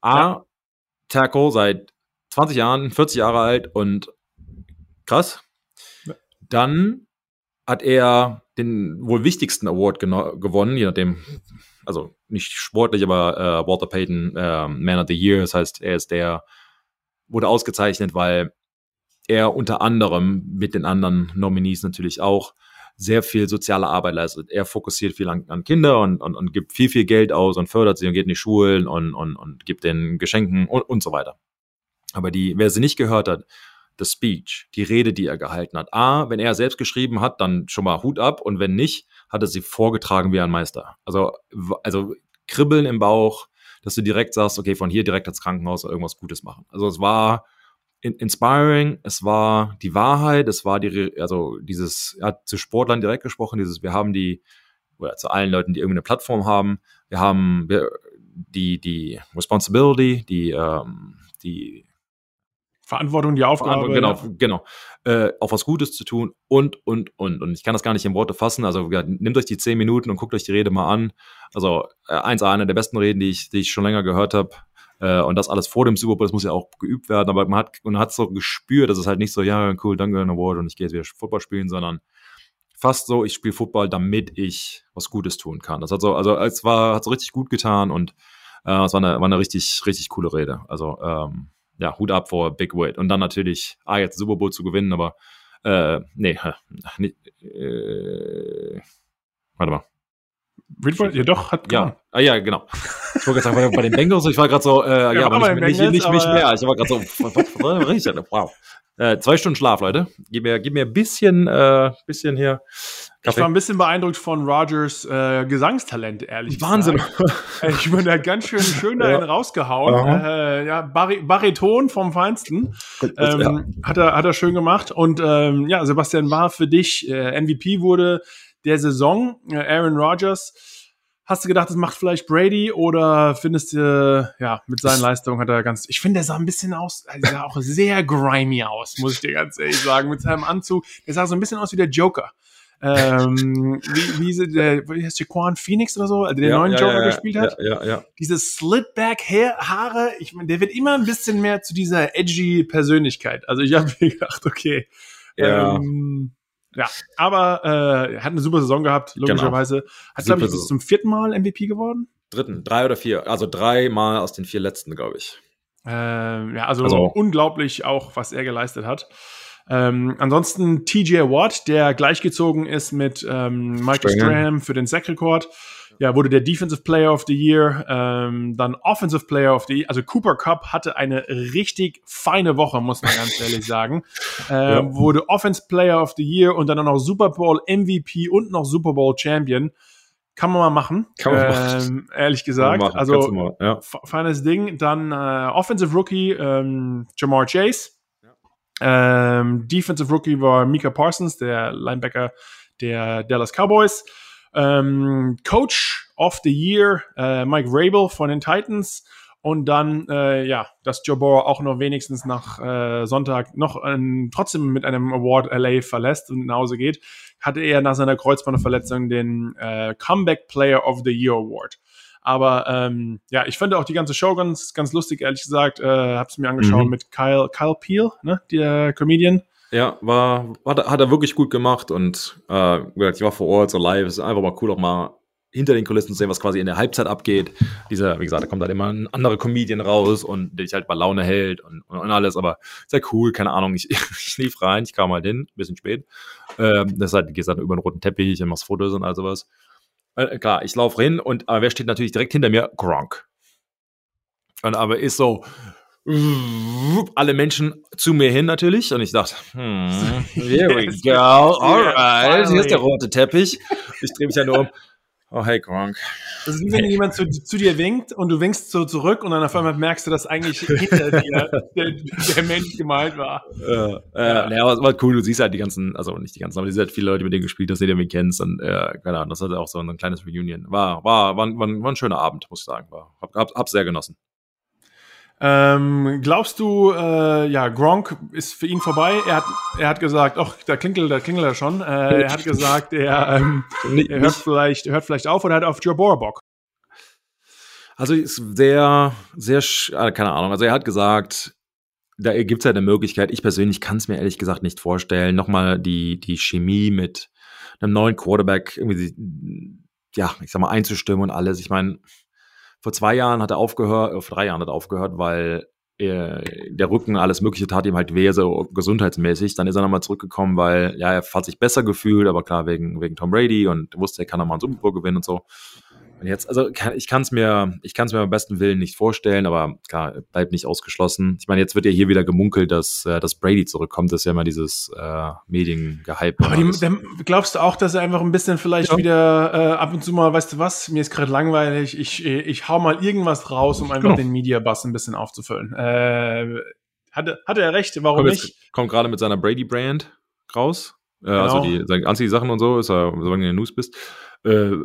Speaker 2: A, ja. Tackle seit 20 Jahren, 40 Jahre alt und krass. Dann hat er den wohl wichtigsten Award gewonnen, je nachdem, also nicht sportlich, aber äh, Walter Payton äh, Man of the Year. Das heißt, er ist der, wurde ausgezeichnet, weil er unter anderem mit den anderen Nominees natürlich auch sehr viel soziale Arbeit leistet. Er fokussiert viel an, an Kinder und, und, und gibt viel, viel Geld aus und fördert sie und geht in die Schulen und, und, und gibt den Geschenken und, und so weiter. Aber die, wer sie nicht gehört hat, the speech, die Rede, die er gehalten hat. A, wenn er selbst geschrieben hat, dann schon mal Hut ab und wenn nicht, hat er sie vorgetragen wie ein Meister. Also, also Kribbeln im Bauch, dass du direkt sagst, okay, von hier direkt ins Krankenhaus irgendwas Gutes machen. Also es war inspiring, es war die Wahrheit, es war die, also dieses, er hat zu Sportlern direkt gesprochen, dieses, wir haben die, oder zu allen Leuten, die irgendeine Plattform haben, wir haben die, die Responsibility, die, ähm, die
Speaker 1: Verantwortung, die Aufgabe.
Speaker 2: Genau, ja. genau. Äh, auf was Gutes zu tun und, und, und. Und ich kann das gar nicht in Worte fassen. Also nehmt euch die zehn Minuten und guckt euch die Rede mal an. Also äh, eins, eine der besten Reden, die ich, die ich schon länger gehört habe. Äh, und das alles vor dem Super Bowl, das muss ja auch geübt werden. Aber man hat, man hat so gespürt, dass es halt nicht so, ja, cool, danke, ein Award und ich gehe jetzt wieder Football spielen, sondern fast so, ich spiele Football, damit ich was Gutes tun kann. Das hat so, also es war, hat so richtig gut getan und äh, es war eine, war eine richtig, richtig coole Rede. Also ähm, ja, Hut ab vor Big Wade. Und dann natürlich, ah, jetzt Super Bowl zu gewinnen, aber äh, nee, nee äh, warte mal.
Speaker 1: Whitworth, ja doch, hat
Speaker 2: gewonnen. Ja, ah, ja, genau. Ich wollte gerade sagen, bei, den Bengals, ich war gerade so, äh, ja, ja aber nicht, Bengals, nicht, nicht mich mehr. Ich war gerade so, was, was, was, was, wow. Äh, zwei Stunden Schlaf, Leute. Gib mir, gib mir ein bisschen, äh, bisschen hier.
Speaker 1: Ich war ein bisschen beeindruckt von Rogers äh, Gesangstalent, ehrlich
Speaker 2: Wahnsinn.
Speaker 1: gesagt. Wahnsinn. Ich bin da ganz schön schön da ja. rausgehauen. Äh, ja, Bar Bariton vom Feinsten. Ähm, ja. hat, er, hat er schön gemacht. Und ähm, ja, Sebastian war für dich, äh, MVP wurde der Saison, äh, Aaron Rodgers. Hast du gedacht, das macht vielleicht Brady oder findest du, ja, mit seinen Leistungen hat er ganz, ich finde, der sah ein bisschen aus, er sah auch sehr grimy aus, muss ich dir ganz ehrlich sagen, mit seinem Anzug. Der sah so ein bisschen aus wie der Joker. Ähm, wie, wie, der, wie heißt Jaquan Phoenix oder so, also der ja, neuen ja, Joker ja, gespielt hat.
Speaker 2: Ja, ja,
Speaker 1: Diese Slitback-Haare, ich meine, der wird immer ein bisschen mehr zu dieser edgy Persönlichkeit. Also ich habe mir gedacht, okay,
Speaker 2: ja. Ähm,
Speaker 1: ja, aber äh, hat eine super Saison gehabt, genau. logischerweise. Genau. Hat, glaube ich, bis zum vierten Mal MVP geworden.
Speaker 2: Dritten, drei oder vier. Also drei Mal aus den vier letzten, glaube ich.
Speaker 1: Ähm, ja, also, also, unglaublich auch, was er geleistet hat. Ähm, ansonsten TJ Watt, der gleichgezogen ist mit ähm, Michael Strahan für den Sack-Rekord ja, wurde der Defensive Player of the Year, ähm, dann Offensive Player of the Year. Also Cooper Cup hatte eine richtig feine Woche, muss man ganz ehrlich sagen. Ähm, ja. Wurde Offense Player of the Year und dann auch noch Super Bowl MVP und noch Super Bowl Champion. Kann man mal machen.
Speaker 2: Kann man machen.
Speaker 1: Ähm, ehrlich gesagt. Also mal, ja. feines Ding. Dann äh, Offensive Rookie ähm, Jamar Chase. Ähm, Defensive Rookie war Mika Parsons, der Linebacker der Dallas Cowboys. Ähm, Coach of the Year, äh, Mike Rabel von den Titans. Und dann, äh, ja, dass Joe Burrow auch noch wenigstens nach äh, Sonntag noch ähm, trotzdem mit einem Award LA verlässt und nach Hause geht, hatte er nach seiner Kreuzbandverletzung den äh, Comeback Player of the Year Award. Aber ähm, ja, ich fand auch die ganze Show ganz, ganz lustig, ehrlich gesagt. Äh, hab's mir angeschaut mhm. mit Kyle, Kyle Peel, ne, der Comedian.
Speaker 2: Ja, war, hat, hat er wirklich gut gemacht und äh, ich war vor Ort so live. Es ist einfach mal cool, auch mal hinter den Kulissen zu sehen, was quasi in der Halbzeit abgeht. Dieser, wie gesagt, da kommt halt immer ein anderer Comedian raus und der dich halt bei Laune hält und, und, alles, aber sehr cool, keine Ahnung. Ich, ich lief rein, ich kam halt hin, bisschen spät. Ähm, das halt, gehst dann über den roten Teppich und machst Fotos und all sowas. Äh, klar, ich laufe hin und aber wer steht natürlich direkt hinter mir? Gronk. Und aber ist so, alle Menschen zu mir hin natürlich und ich dachte, hm, here we go, alright, hier ist der rote Teppich. Ich drehe mich ja nur um. Oh, hey, Gronk.
Speaker 1: Das ist wie wenn jemand zu, zu, dir winkt und du winkst so zurück und dann auf einmal merkst du, dass eigentlich hinter dir der, der, Mensch gemalt war.
Speaker 2: Äh, äh, ja, aber war cool. Du siehst halt die ganzen, also nicht die ganzen, aber du siehst halt viele Leute, mit denen gespielt hast, die du irgendwie kennst. Und äh, keine Ahnung, das hatte auch so ein kleines Reunion. War, war, war, war, war ein schöner Abend, muss ich sagen. War, hab, hab, hab sehr genossen.
Speaker 1: Ähm, glaubst du, äh, ja, Gronk ist für ihn vorbei? Er hat, er hat gesagt, ach, da klingelt, da klingelt er schon. Äh, er hat gesagt, er, ähm, er hört vielleicht, hört vielleicht auf oder hat auf Joe Boer Bock.
Speaker 2: Also ist sehr, sehr, äh, keine Ahnung. Also er hat gesagt, da gibt es halt eine Möglichkeit. Ich persönlich kann es mir ehrlich gesagt nicht vorstellen. Nochmal die, die Chemie mit einem neuen Quarterback irgendwie, ja, ich sag mal, einzustimmen und alles. Ich meine, vor zwei Jahren hat er aufgehört, äh, vor drei Jahren hat er aufgehört, weil er, der Rücken, alles Mögliche tat ihm halt weh, so gesundheitsmäßig. Dann ist er nochmal zurückgekommen, weil, ja, er hat sich besser gefühlt, aber klar, wegen, wegen Tom Brady und wusste, er kann nochmal einen Super Bowl gewinnen und so. Und jetzt, also ich kann es mir, ich kann es mir am besten Willen nicht vorstellen, aber klar, bleibt nicht ausgeschlossen. Ich meine, jetzt wird ja hier wieder gemunkelt, dass, äh, dass Brady zurückkommt. Das ist ja immer dieses äh, Mediengehype.
Speaker 1: Aber die, dann glaubst du auch, dass er einfach ein bisschen vielleicht ja. wieder äh, ab und zu mal, weißt du was, mir ist gerade langweilig, ich, ich hau mal irgendwas raus, um einfach genau. den Media-Bass ein bisschen aufzufüllen. Äh, hatte, hatte er recht, warum
Speaker 2: kommt
Speaker 1: nicht?
Speaker 2: Jetzt, kommt gerade mit seiner Brady-Brand raus. Äh, also genau. Also die Anziehsachen und so, ist er, solange du in der News bist. Äh,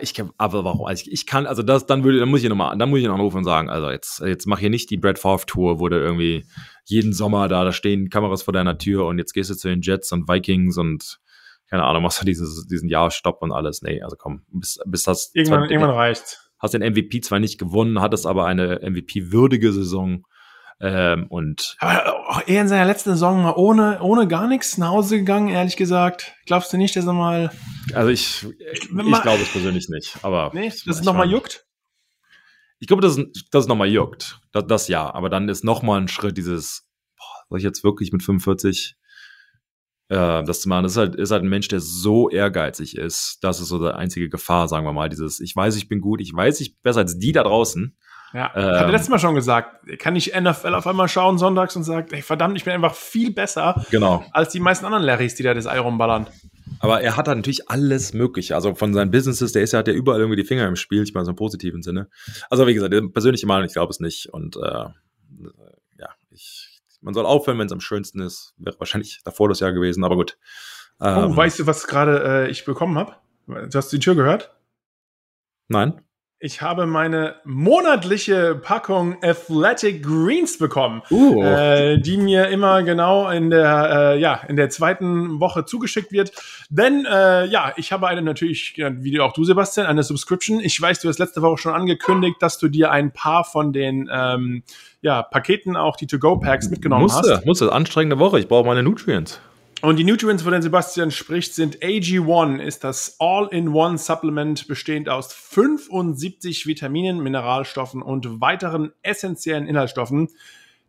Speaker 2: ich kann, aber warum? Also ich, ich, kann, also das, dann würde, dann muss ich nochmal, dann muss ich ihn anrufen und sagen, also jetzt, jetzt mach hier nicht die Brad Favre Tour, wo du irgendwie jeden Sommer da, da stehen Kameras vor deiner Tür und jetzt gehst du zu den Jets und Vikings und keine Ahnung, machst du dieses, diesen Jahrstopp und alles. Nee, also komm, bis, bis das.
Speaker 1: Irgendwann, zwar, irgendwann reicht.
Speaker 2: Hast den MVP zwar nicht gewonnen, hattest aber eine MVP-würdige Saison. Ähm, und
Speaker 1: aber er in seiner letzten Saison mal ohne, ohne gar nichts nach Hause gegangen, ehrlich gesagt. Glaubst du nicht, dass er mal.
Speaker 2: Also ich, ich, ich glaube es persönlich nicht. Aber
Speaker 1: nee, dass es nochmal juckt?
Speaker 2: Ich glaube, dass, dass es nochmal juckt. Das, das ja. Aber dann ist nochmal ein Schritt dieses, boah, soll ich jetzt wirklich mit 45 äh, das zu machen? Das ist halt, ist halt ein Mensch, der so ehrgeizig ist. Das ist so die einzige Gefahr, sagen wir mal. Dieses, ich weiß, ich bin gut, ich weiß, ich bin besser als die da draußen.
Speaker 1: Ja, ähm, hatte letztes Mal schon gesagt, kann ich NFL auf einmal schauen sonntags und sagt, ey, verdammt, ich bin einfach viel besser
Speaker 2: genau.
Speaker 1: als die meisten anderen Larrys, die da das Ei rumballern.
Speaker 2: Aber er hat halt natürlich alles Mögliche. Also von seinen Businesses, der ist ja, hat ja überall irgendwie die Finger im Spiel, ich meine so im positiven Sinne. Also wie gesagt, persönliche Meinung, ich glaube es nicht. Und äh, ja, ich, man soll aufhören, wenn es am schönsten ist. Wäre wahrscheinlich davor das Jahr gewesen, aber gut.
Speaker 1: Oh, ähm, oh, weißt du, was gerade äh, ich bekommen habe? Du hast die Tür gehört?
Speaker 2: Nein.
Speaker 1: Ich habe meine monatliche Packung Athletic Greens bekommen,
Speaker 2: uh.
Speaker 1: äh, die mir immer genau in der, äh, ja, in der zweiten Woche zugeschickt wird. Denn äh, ja, ich habe eine natürlich, wie auch du, Sebastian, eine Subscription. Ich weiß, du hast letzte Woche schon angekündigt, dass du dir ein paar von den ähm, ja, Paketen, auch die To-Go-Packs mitgenommen
Speaker 2: musste,
Speaker 1: hast.
Speaker 2: Musste, anstrengende Woche. Ich brauche meine Nutrients.
Speaker 1: Und die Nutrients, von denen Sebastian spricht, sind AG1, ist das All-in-One-Supplement bestehend aus 75 Vitaminen, Mineralstoffen und weiteren essentiellen Inhaltsstoffen,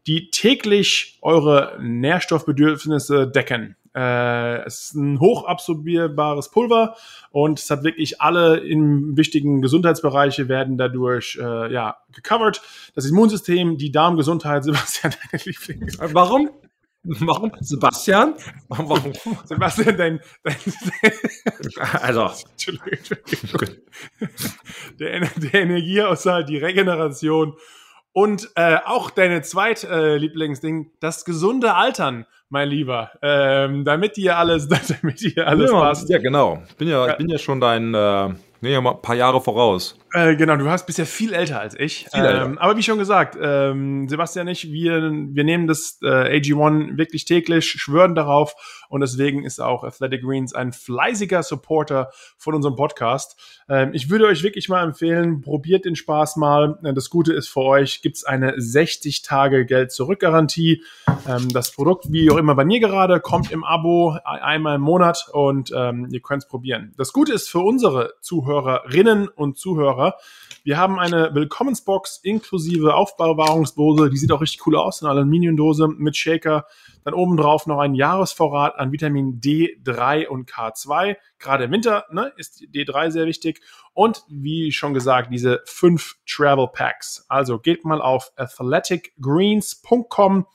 Speaker 1: die täglich eure Nährstoffbedürfnisse decken. Äh, es ist ein hochabsorbierbares Pulver und es hat wirklich alle in wichtigen Gesundheitsbereiche werden dadurch äh, ja gecovert. Das Immunsystem, die Darmgesundheit, Sebastian, deine.
Speaker 2: Warum? Warum? Sebastian?
Speaker 1: Warum? Sebastian, dein, dein,
Speaker 2: also.
Speaker 1: Entschuldigung, Der, der Energiehaushalt, die Regeneration und äh, auch deine zweit äh, Lieblingsding, das gesunde Altern, mein Lieber, ähm, damit dir alles, damit dir alles
Speaker 2: ja,
Speaker 1: passt.
Speaker 2: Ja, genau. Bin ja, ich bin ja schon dein äh, Nee, ein paar Jahre voraus.
Speaker 1: Äh, genau, du hast bist ja viel älter als ich. Älter. Ähm, aber wie schon gesagt, ähm, Sebastian und ich, wir, wir nehmen das äh, AG1 wirklich täglich, schwören darauf und deswegen ist auch Athletic Greens ein fleißiger Supporter von unserem Podcast. Ähm, ich würde euch wirklich mal empfehlen, probiert den Spaß mal. Äh, das Gute ist für euch, gibt's eine 60 Tage Geld-Zurück-Garantie. Ähm, das Produkt, wie auch immer bei mir gerade, kommt im Abo einmal im Monat und ähm, ihr könnt es probieren. Das Gute ist für unsere Zuhörer, Zuhörerinnen und Zuhörer. Wir haben eine Willkommensbox inklusive Aufbewahrungsdose. Die sieht auch richtig cool aus. Eine Aluminiumdose mit Shaker. Dann obendrauf noch ein Jahresvorrat an Vitamin D3 und K2. Gerade im Winter ne, ist D3 sehr wichtig. Und wie schon gesagt, diese fünf Travel Packs. Also geht mal auf athleticgreens.com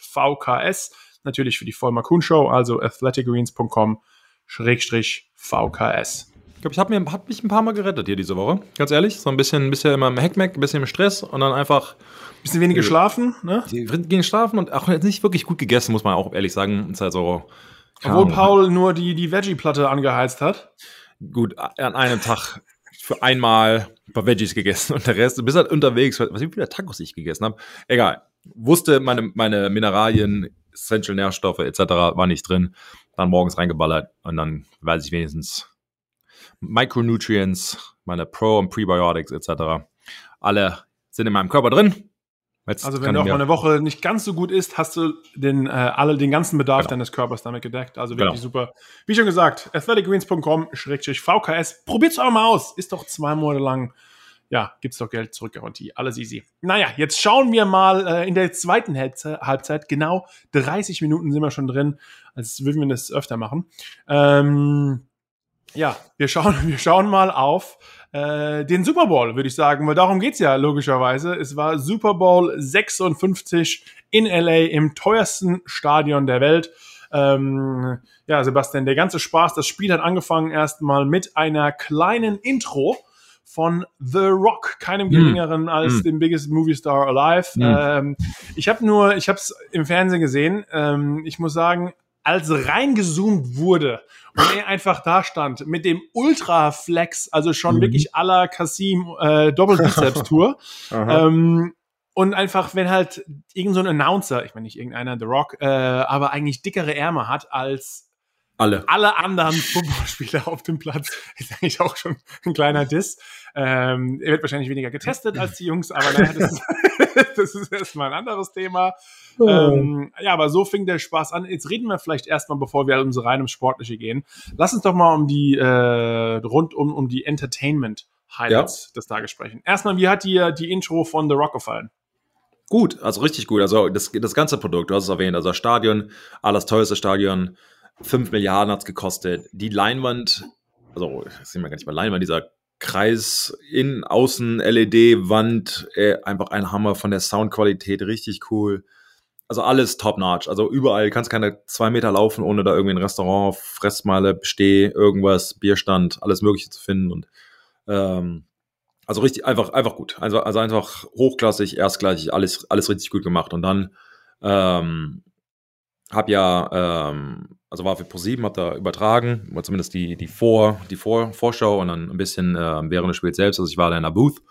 Speaker 1: VKS. Natürlich für die Vollmer Kuhn Show, also athleticgreens.com VKS.
Speaker 2: Ich glaube, ich habe hab mich ein paar Mal gerettet hier diese Woche. Ganz ehrlich, so ein bisschen, bisher immer im Heckmeck, ein bisschen im Stress und dann einfach.
Speaker 1: Bisschen wenig geschlafen, ne?
Speaker 2: Gegen Schlafen und auch nicht wirklich gut gegessen, muss man auch ehrlich sagen. Ist halt so.
Speaker 1: Obwohl Paul nur die, die Veggie-Platte angeheizt hat.
Speaker 2: Gut, an einem Tag für einmal ein paar Veggies gegessen und der Rest, du bist halt unterwegs, was wie viele Tacos ich gegessen habe. Egal. Wusste, meine, meine Mineralien, Essential Nährstoffe etc. war nicht drin. Dann morgens reingeballert und dann weiß ich wenigstens Micronutrients, meine Pro- und Prebiotics etc. Alle sind in meinem Körper drin.
Speaker 1: Jetzt also wenn du auch mal eine Woche nicht ganz so gut isst, hast du den, äh, alle, den ganzen Bedarf genau. deines Körpers damit gedeckt. Also wirklich genau. super. Wie schon gesagt, athleticgreens.com-vks. Probiert's auch mal aus. Ist doch zwei Monate lang. Ja, gibt's doch Geld zurück, Garantie. Alles easy. Naja, jetzt schauen wir mal äh, in der zweiten Halbzeit. Genau 30 Minuten sind wir schon drin, als würden wir das öfter machen. Ähm, ja, wir schauen, wir schauen mal auf äh, den Super Bowl, würde ich sagen, weil darum geht's ja logischerweise. Es war Super Bowl 56 in LA im teuersten Stadion der Welt. Ähm, ja, Sebastian, der ganze Spaß, das Spiel hat angefangen erstmal mit einer kleinen Intro von The Rock, keinem hm. geringeren mm. als mm. dem biggest movie star alive. Mm. Ähm, ich habe nur, ich habe es im Fernsehen gesehen. Ähm, ich muss sagen, als reingezoomt wurde und er einfach da stand mit dem Ultra-Flex, also schon mhm. wirklich aller Kasim äh, Doppelbizeps-Tour. ähm, und einfach, wenn halt irgend so ein Announcer, ich meine nicht irgendeiner, The Rock, äh, aber eigentlich dickere Ärmel hat als
Speaker 2: alle.
Speaker 1: Alle anderen Footballspieler auf dem Platz. Ist eigentlich auch schon ein kleiner Diss. Ähm, er wird wahrscheinlich weniger getestet als die Jungs, aber naja, das, ist, das ist erstmal ein anderes Thema. Oh. Ähm, ja, aber so fing der Spaß an. Jetzt reden wir vielleicht erstmal, bevor wir um so rein ums Sportliche gehen. Lass uns doch mal um die, äh, rund um, um die Entertainment Highlights ja. des Tages sprechen. Erstmal, wie hat dir die Intro von The Rock gefallen?
Speaker 2: Gut, also richtig gut. Also das, das ganze Produkt, du hast es erwähnt, also das Stadion, alles teuerste Stadion, 5 Milliarden hat es gekostet. Die Leinwand, also sehen wir gar nicht mal Leinwand, dieser Kreis in Außen LED Wand, äh, einfach ein Hammer von der Soundqualität, richtig cool. Also alles top notch. Also überall kannst keine zwei Meter laufen, ohne da irgendwie ein Restaurant, Fressmeile, Steh, irgendwas, Bierstand, alles Mögliche zu finden und ähm, also richtig einfach einfach gut. Also also einfach hochklassig, erstklassig, alles alles richtig gut gemacht und dann ähm, hab ja ähm, also war für Pro7, hab da übertragen, war zumindest die, die, Vor, die Vor, Vorschau und dann ein bisschen äh, während des Spiels selbst. Also ich war da in der Booth.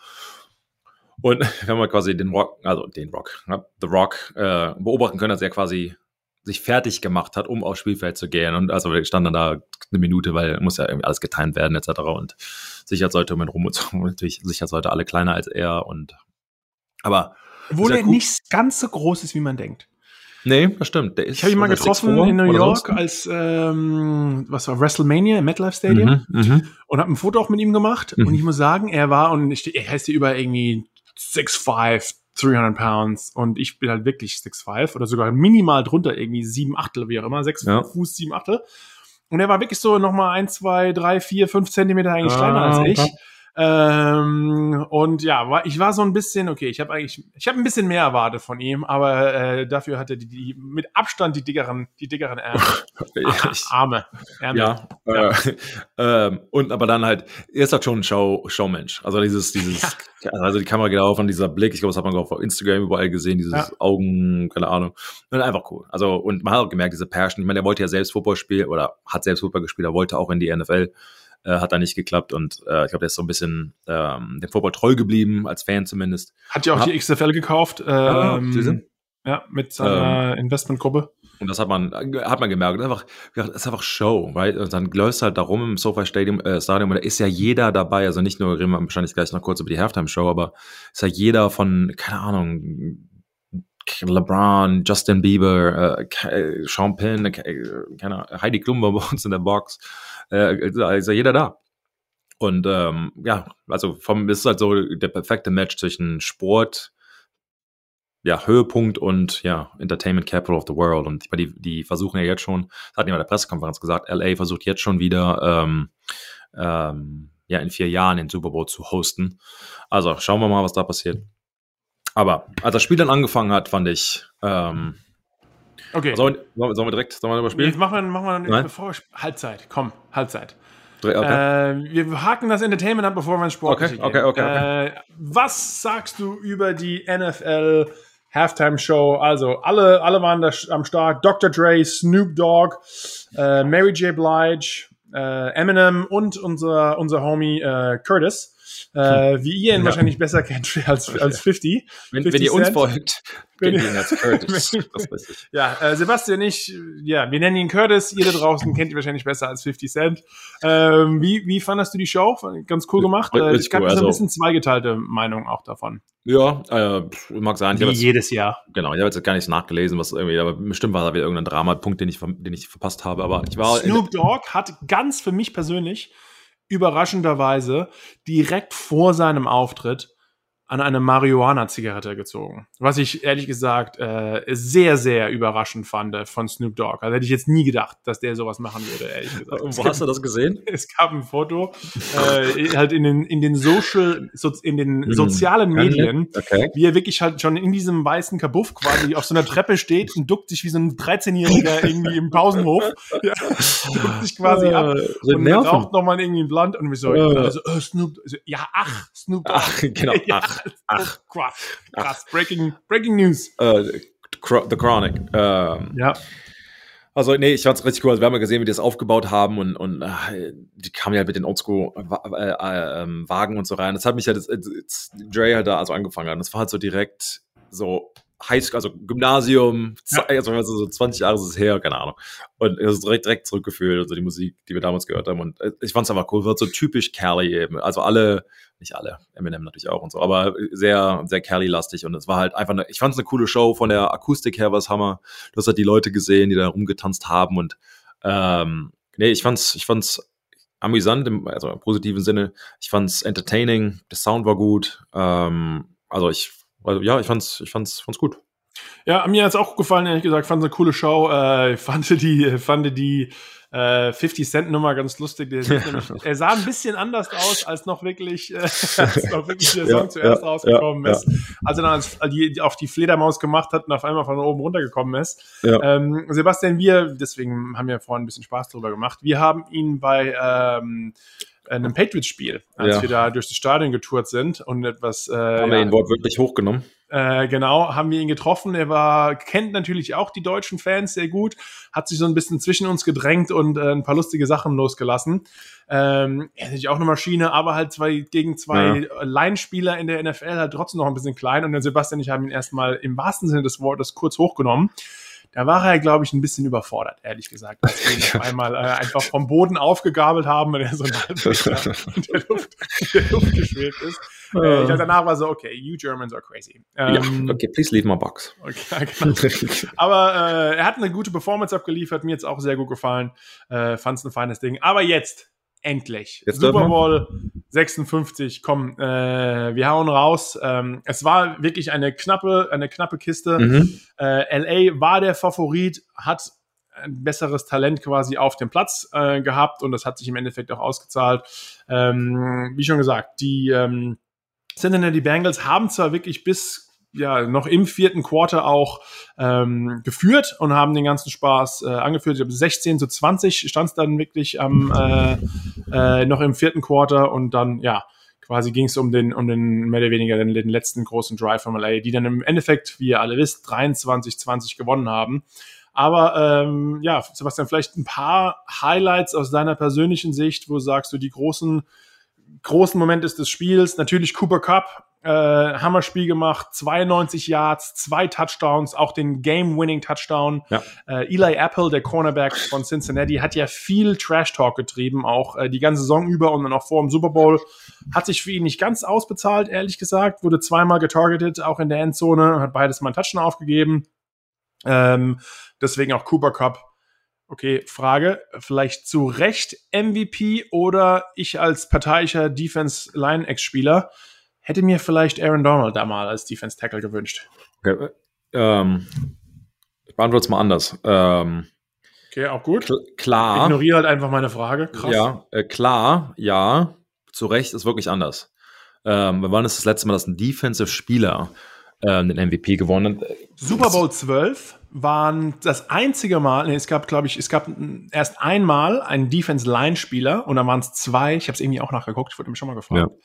Speaker 2: Und wir haben halt quasi den Rock, also den Rock, ne, The Rock, äh, beobachten können, dass er quasi sich fertig gemacht hat, um aufs Spielfeld zu gehen. Und also wir standen dann da eine Minute, weil muss ja irgendwie alles getimt werden, etc. Und Sicherheitsleute um ihn rum und so. natürlich Sicherheitsleute alle kleiner als er und aber.
Speaker 1: Obwohl er nicht ganz so groß ist, wie man denkt.
Speaker 2: Nee, das stimmt.
Speaker 1: Der ist ich habe ihn mal getroffen in New York als ähm, was war WrestleMania im MetLife Stadium mhm, mhm. und habe ein Foto auch mit ihm gemacht. Mhm. Und ich muss sagen, er war und ich, er heißt hier über irgendwie 6'5", 300 Pounds und ich bin halt wirklich 6'5 oder sogar minimal drunter, irgendwie 7 Achtel, wie auch immer, 6 ja. Fuß, 7 Achtel. Und er war wirklich so nochmal 1, 2, 3, 4, 5 Zentimeter eigentlich ah, kleiner als ich. Ähm, und ja, war, ich war so ein bisschen, okay, ich habe eigentlich, ich habe ein bisschen mehr erwartet von ihm, aber äh, dafür hatte die, die mit Abstand die dickeren, die dickeren Ärmel. Arme.
Speaker 2: Ärmel. Ja. ja. Äh, äh, und aber dann halt, er ist halt schon ein Show, Showmensch. Also dieses, dieses, ja. also die Kamera geht auf und dieser Blick, ich glaube, das hat man auch auf Instagram überall gesehen, dieses ja. Augen, keine Ahnung. Und einfach cool. Also, und man hat auch gemerkt, diese Passion. Ich meine, er wollte ja selbst Football spielen oder hat selbst Football gespielt, er wollte auch in die NFL äh, hat da nicht geklappt und äh, ich glaube, der ist so ein bisschen ähm, dem Football treu geblieben, als Fan zumindest.
Speaker 1: Hat ja auch die XFL gekauft. Ah, ähm, ja, mit seiner ähm, Investmentgruppe.
Speaker 2: Und das hat man, hat man gemerkt. Das ist einfach, das ist einfach Show, right? Und dann läufst halt da rum im SoFi Stadium, äh, Stadium und da ist ja jeder dabei. Also nicht nur, reden wir wahrscheinlich gleich noch kurz über die Halftime-Show, aber ist ja jeder von, keine Ahnung, LeBron, Justin Bieber, äh, Sean Penn, äh, keine Ahnung, Heidi Klum bei uns in der Box äh, ist ja jeder da. Und ähm, ja, also vom ist halt so der perfekte Match zwischen Sport, ja, Höhepunkt und ja, Entertainment Capital of the World. Und die, die versuchen ja jetzt schon, das hat jemand der Pressekonferenz gesagt, LA versucht jetzt schon wieder ähm, ähm, ja, in vier Jahren den Super Bowl zu hosten. Also schauen wir mal, was da passiert. Aber als das Spiel dann angefangen hat, fand ich, ähm,
Speaker 1: Okay.
Speaker 2: Sollen wir, sollen wir direkt sollen wir überspielen?
Speaker 1: Jetzt machen wir, machen wir dann, bevor Halbzeit. Komm, Halbzeit. Okay. Äh, wir haken das Entertainment ab, bevor wir ins Sport
Speaker 2: okay, okay, okay, okay.
Speaker 1: Äh, was sagst du über die NFL Halftime Show? Also alle, alle waren da am Start. Dr. Dre, Snoop Dogg, äh, Mary J. Blige, äh, Eminem und unser, unser Homie äh, Curtis. Äh, wie ihr ihn ja. wahrscheinlich besser kennt als, als 50.
Speaker 2: Wenn, 50 wenn ihr uns folgt, kennt ihr ihn als Curtis.
Speaker 1: ja, äh, Sebastian ich, ja, wir nennen ihn Curtis. Ihr da draußen kennt ihn wahrscheinlich besser als 50 Cent. Ähm, wie, wie fandest du die Show? Ganz cool gemacht. Äh, ich gab cool, so ein also bisschen zweigeteilte Meinung auch davon.
Speaker 2: Ja, äh, mag sein.
Speaker 1: Wie jetzt, jedes Jahr.
Speaker 2: Genau, ich habe jetzt gar nichts nachgelesen, was irgendwie, aber bestimmt war da wieder irgendein Dramapunkt, den ich, den ich verpasst habe. Aber ich war.
Speaker 1: Snoop Dogg hat ganz für mich persönlich überraschenderweise direkt vor seinem Auftritt an eine Marihuana-Zigarette gezogen. Was ich ehrlich gesagt äh, sehr, sehr überraschend fand äh, von Snoop Dogg. Also hätte ich jetzt nie gedacht, dass der sowas machen würde, ehrlich gesagt.
Speaker 2: Und wo hast du das gesehen?
Speaker 1: Es gab ein Foto, äh, halt in den, in den Social, so, in den hm. sozialen Medien, okay. wie er wirklich halt schon in diesem weißen Kabuff quasi auf so einer Treppe steht und duckt sich wie so ein 13-Jähriger irgendwie im Pausenhof. Ja, duckt sich quasi ab
Speaker 2: so und
Speaker 1: raucht nochmal irgendwie ein Blunt und mich so, uh. also, Snoop, so, ja, ach, Snoop Dogg.
Speaker 2: Ach, genau, ach.
Speaker 1: Ach, krass, krass. Breaking, Breaking News.
Speaker 2: Uh, The Chronic.
Speaker 1: Ähm, ja.
Speaker 2: Also, nee, ich fand's richtig cool. Also, wir haben ja gesehen, wie die das aufgebaut haben und, und äh, die kamen ja mit den Oldschool-Wagen äh, äh, und so rein. Das hat mich ja, das, das, Dre halt da also angefangen hat. Das war halt so direkt so Highschool, also Gymnasium, ja. also so 20 Jahre ist es her, keine Ahnung. Und es ist direkt, direkt zurückgefühlt, also die Musik, die wir damals gehört haben. Und ich fand es einfach cool, wird so typisch Cali eben. Also alle, nicht alle, Eminem natürlich auch und so, aber sehr, sehr Cali-lastig. Und es war halt einfach eine, ich fand es eine coole Show von der Akustik her, was Hammer. Du hast halt die Leute gesehen, die da rumgetanzt haben und ähm, nee, ich fand's, ich fand's amüsant, im, also im positiven Sinne. Ich fand's entertaining, der Sound war gut. Ähm, also ich also ja, ich fand's, ich fand's, fand's gut.
Speaker 1: Ja, mir hat's auch gefallen, ehrlich gesagt. Fand eine coole Show. Äh, fand die, fand die äh, 50 Cent Nummer ganz lustig. Der nämlich, er sah ein bisschen anders aus, als noch wirklich, äh, als noch wirklich der Song ja, zuerst ja, rausgekommen ja, ist. Als er dann als, die, auf die Fledermaus gemacht hat und auf einmal von oben runtergekommen ist. Ähm, Sebastian, wir, deswegen haben wir vorhin ein bisschen Spaß drüber gemacht. Wir haben ihn bei ähm, einem Patriots-Spiel, als ja. wir da durch das Stadion getourt sind und etwas. Äh,
Speaker 2: haben wir ihn wortwörtlich hochgenommen?
Speaker 1: Äh, genau, haben wir ihn getroffen. Er war, kennt natürlich auch die deutschen Fans sehr gut, hat sich so ein bisschen zwischen uns gedrängt und äh, ein paar lustige Sachen losgelassen. Ähm, er ist natürlich auch eine Maschine, aber halt zwei gegen zwei ja. Line-Spieler in der NFL halt trotzdem noch ein bisschen klein. Und der Sebastian und ich haben ihn erstmal im wahrsten Sinne des Wortes kurz hochgenommen da war er, glaube ich, ein bisschen überfordert, ehrlich gesagt, als wir ihn auf einmal äh, einfach vom Boden aufgegabelt haben und er so in der Luft, in der Luft geschwebt ist. Äh, ich glaube, danach war so, okay, you Germans are crazy.
Speaker 2: Ähm, ja, okay, please leave my box.
Speaker 1: Okay, genau. Aber äh, er hat eine gute Performance abgeliefert, mir jetzt auch sehr gut gefallen. Äh, Fand es ein feines Ding. Aber jetzt endlich.
Speaker 2: Jetzt
Speaker 1: Super Bowl 56, komm, äh, wir hauen raus. Ähm, es war wirklich eine knappe, eine knappe Kiste. Mhm. Äh, LA war der Favorit, hat ein besseres Talent quasi auf dem Platz äh, gehabt und das hat sich im Endeffekt auch ausgezahlt. Ähm, wie schon gesagt, die ähm, Cincinnati Bengals haben zwar wirklich bis ja noch im vierten Quarter auch ähm, geführt und haben den ganzen Spaß äh, angeführt. Ich glaube, 16 zu 20 stand es dann wirklich am äh, äh, noch im vierten Quarter und dann ja quasi ging es um den um den mehr oder weniger den, den letzten großen Drive von LA, die dann im Endeffekt, wie ihr alle wisst, 23-20 gewonnen haben. Aber ähm, ja, Sebastian, vielleicht ein paar Highlights aus deiner persönlichen Sicht, wo sagst du die großen großen Momente des Spiels. Natürlich Cooper Cup, äh, Hammerspiel gemacht, 92 Yards, zwei Touchdowns, auch den Game-Winning-Touchdown. Ja. Äh, Eli Apple, der Cornerback von Cincinnati, hat ja viel Trash-Talk getrieben, auch äh, die ganze Saison über und dann auch vor dem Super Bowl. Hat sich für ihn nicht ganz ausbezahlt, ehrlich gesagt. Wurde zweimal getargetet, auch in der Endzone, hat beides mal einen Touchdown aufgegeben. Ähm, deswegen auch Cooper Cup Okay, Frage, vielleicht zu Recht MVP oder ich als parteiischer Defense Line Ex-Spieler hätte mir vielleicht Aaron Donald da mal als Defense Tackle gewünscht.
Speaker 2: Okay, ähm, ich beantworte es mal anders. Ähm,
Speaker 1: okay, auch gut.
Speaker 2: Kl klar.
Speaker 1: Ignoriere halt einfach meine Frage.
Speaker 2: Krass. Ja, äh, klar, ja. Zu Recht ist wirklich anders. Ähm, wann ist das letzte Mal, dass ein Defensive Spieler ähm, den MVP gewonnen hat?
Speaker 1: Super Bowl 12 waren das einzige Mal, nee, es gab, glaube ich, es gab erst einmal einen Defense-Line-Spieler und dann waren es zwei, ich habe es irgendwie auch nachgeguckt, ich wurde mich schon mal gefragt. Ja.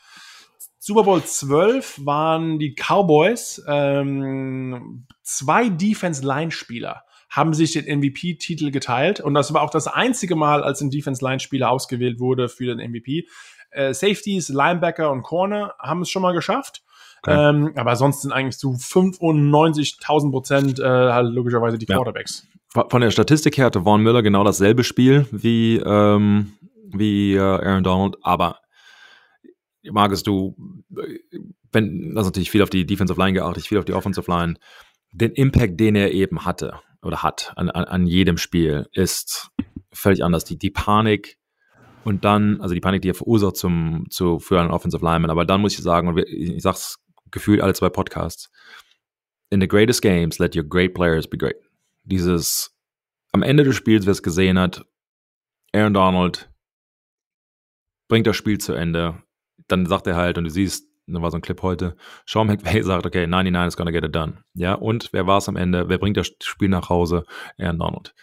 Speaker 1: Super Bowl 12 waren die Cowboys, ähm, zwei Defense-Line-Spieler haben sich den MVP-Titel geteilt und das war auch das einzige Mal, als ein Defense-Line-Spieler ausgewählt wurde für den MVP. Äh, Safeties, Linebacker und Corner haben es schon mal geschafft. Okay. Ähm, aber sonst sind eigentlich zu 95.000 Prozent äh, halt logischerweise die Quarterbacks.
Speaker 2: Ja. Von der Statistik her hatte Vaughn Miller genau dasselbe Spiel wie, ähm, wie äh, Aaron Donald, aber magst du, wenn, das natürlich viel auf die Defensive Line geachtet, viel auf die Offensive Line, den Impact, den er eben hatte oder hat an, an, an jedem Spiel, ist völlig anders. Die, die Panik, und dann, also die Panik, die er verursacht zum, zu, für einen Offensive Lineman. Aber dann muss ich sagen, und ich sag's gefühlt alle zwei Podcasts, in the greatest games, let your great players be great. Dieses, am Ende des Spiels, wer es gesehen hat, Aaron Donald bringt das Spiel zu Ende. Dann sagt er halt, und du siehst, da war so ein Clip heute, Sean McVay sagt, okay, 99 is gonna get it done. Ja, und wer war es am Ende? Wer bringt das Spiel nach Hause? Aaron Donald.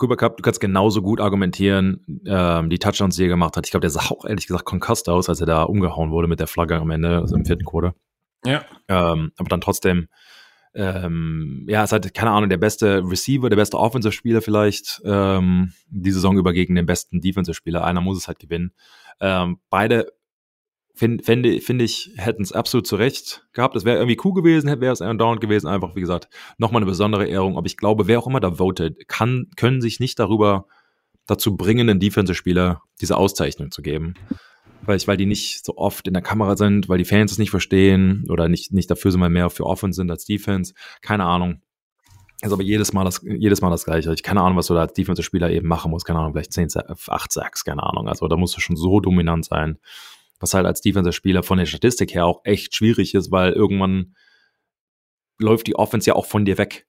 Speaker 2: Cooper Cup, du kannst genauso gut argumentieren, ähm, die Touchdowns, die er gemacht hat. Ich glaube, der sah auch ehrlich gesagt concussed aus, als er da umgehauen wurde mit der Flagge am Ende, also im vierten Quarter. Ja. Ähm, aber dann trotzdem, ähm, ja, ist halt, keine Ahnung, der beste Receiver, der beste Offensive-Spieler vielleicht ähm, die Saison über gegen den besten Defensive-Spieler. Einer muss es halt gewinnen. Ähm, beide finde find, find ich, hätten es absolut zurecht gehabt. Es wäre irgendwie cool gewesen, wäre es Aaron Donald gewesen. Einfach, wie gesagt, nochmal eine besondere Ehrung. Aber ich glaube, wer auch immer da votet, kann, können sich nicht darüber dazu bringen, den Defensive-Spieler diese Auszeichnung zu geben. Weil, ich, weil die nicht so oft in der Kamera sind, weil die Fans es nicht verstehen oder nicht, nicht dafür sind, weil mehr für Offense sind als Defense. Keine Ahnung. Ist aber jedes Mal das, jedes Mal das Gleiche. Ich keine Ahnung, was du da als Defensive-Spieler eben machen musst. Keine Ahnung, vielleicht 10, 8 Sacks, keine Ahnung. Also da musst du schon so dominant sein was halt als Defensive-Spieler von der Statistik her auch echt schwierig ist, weil irgendwann läuft die Offense ja auch von dir weg.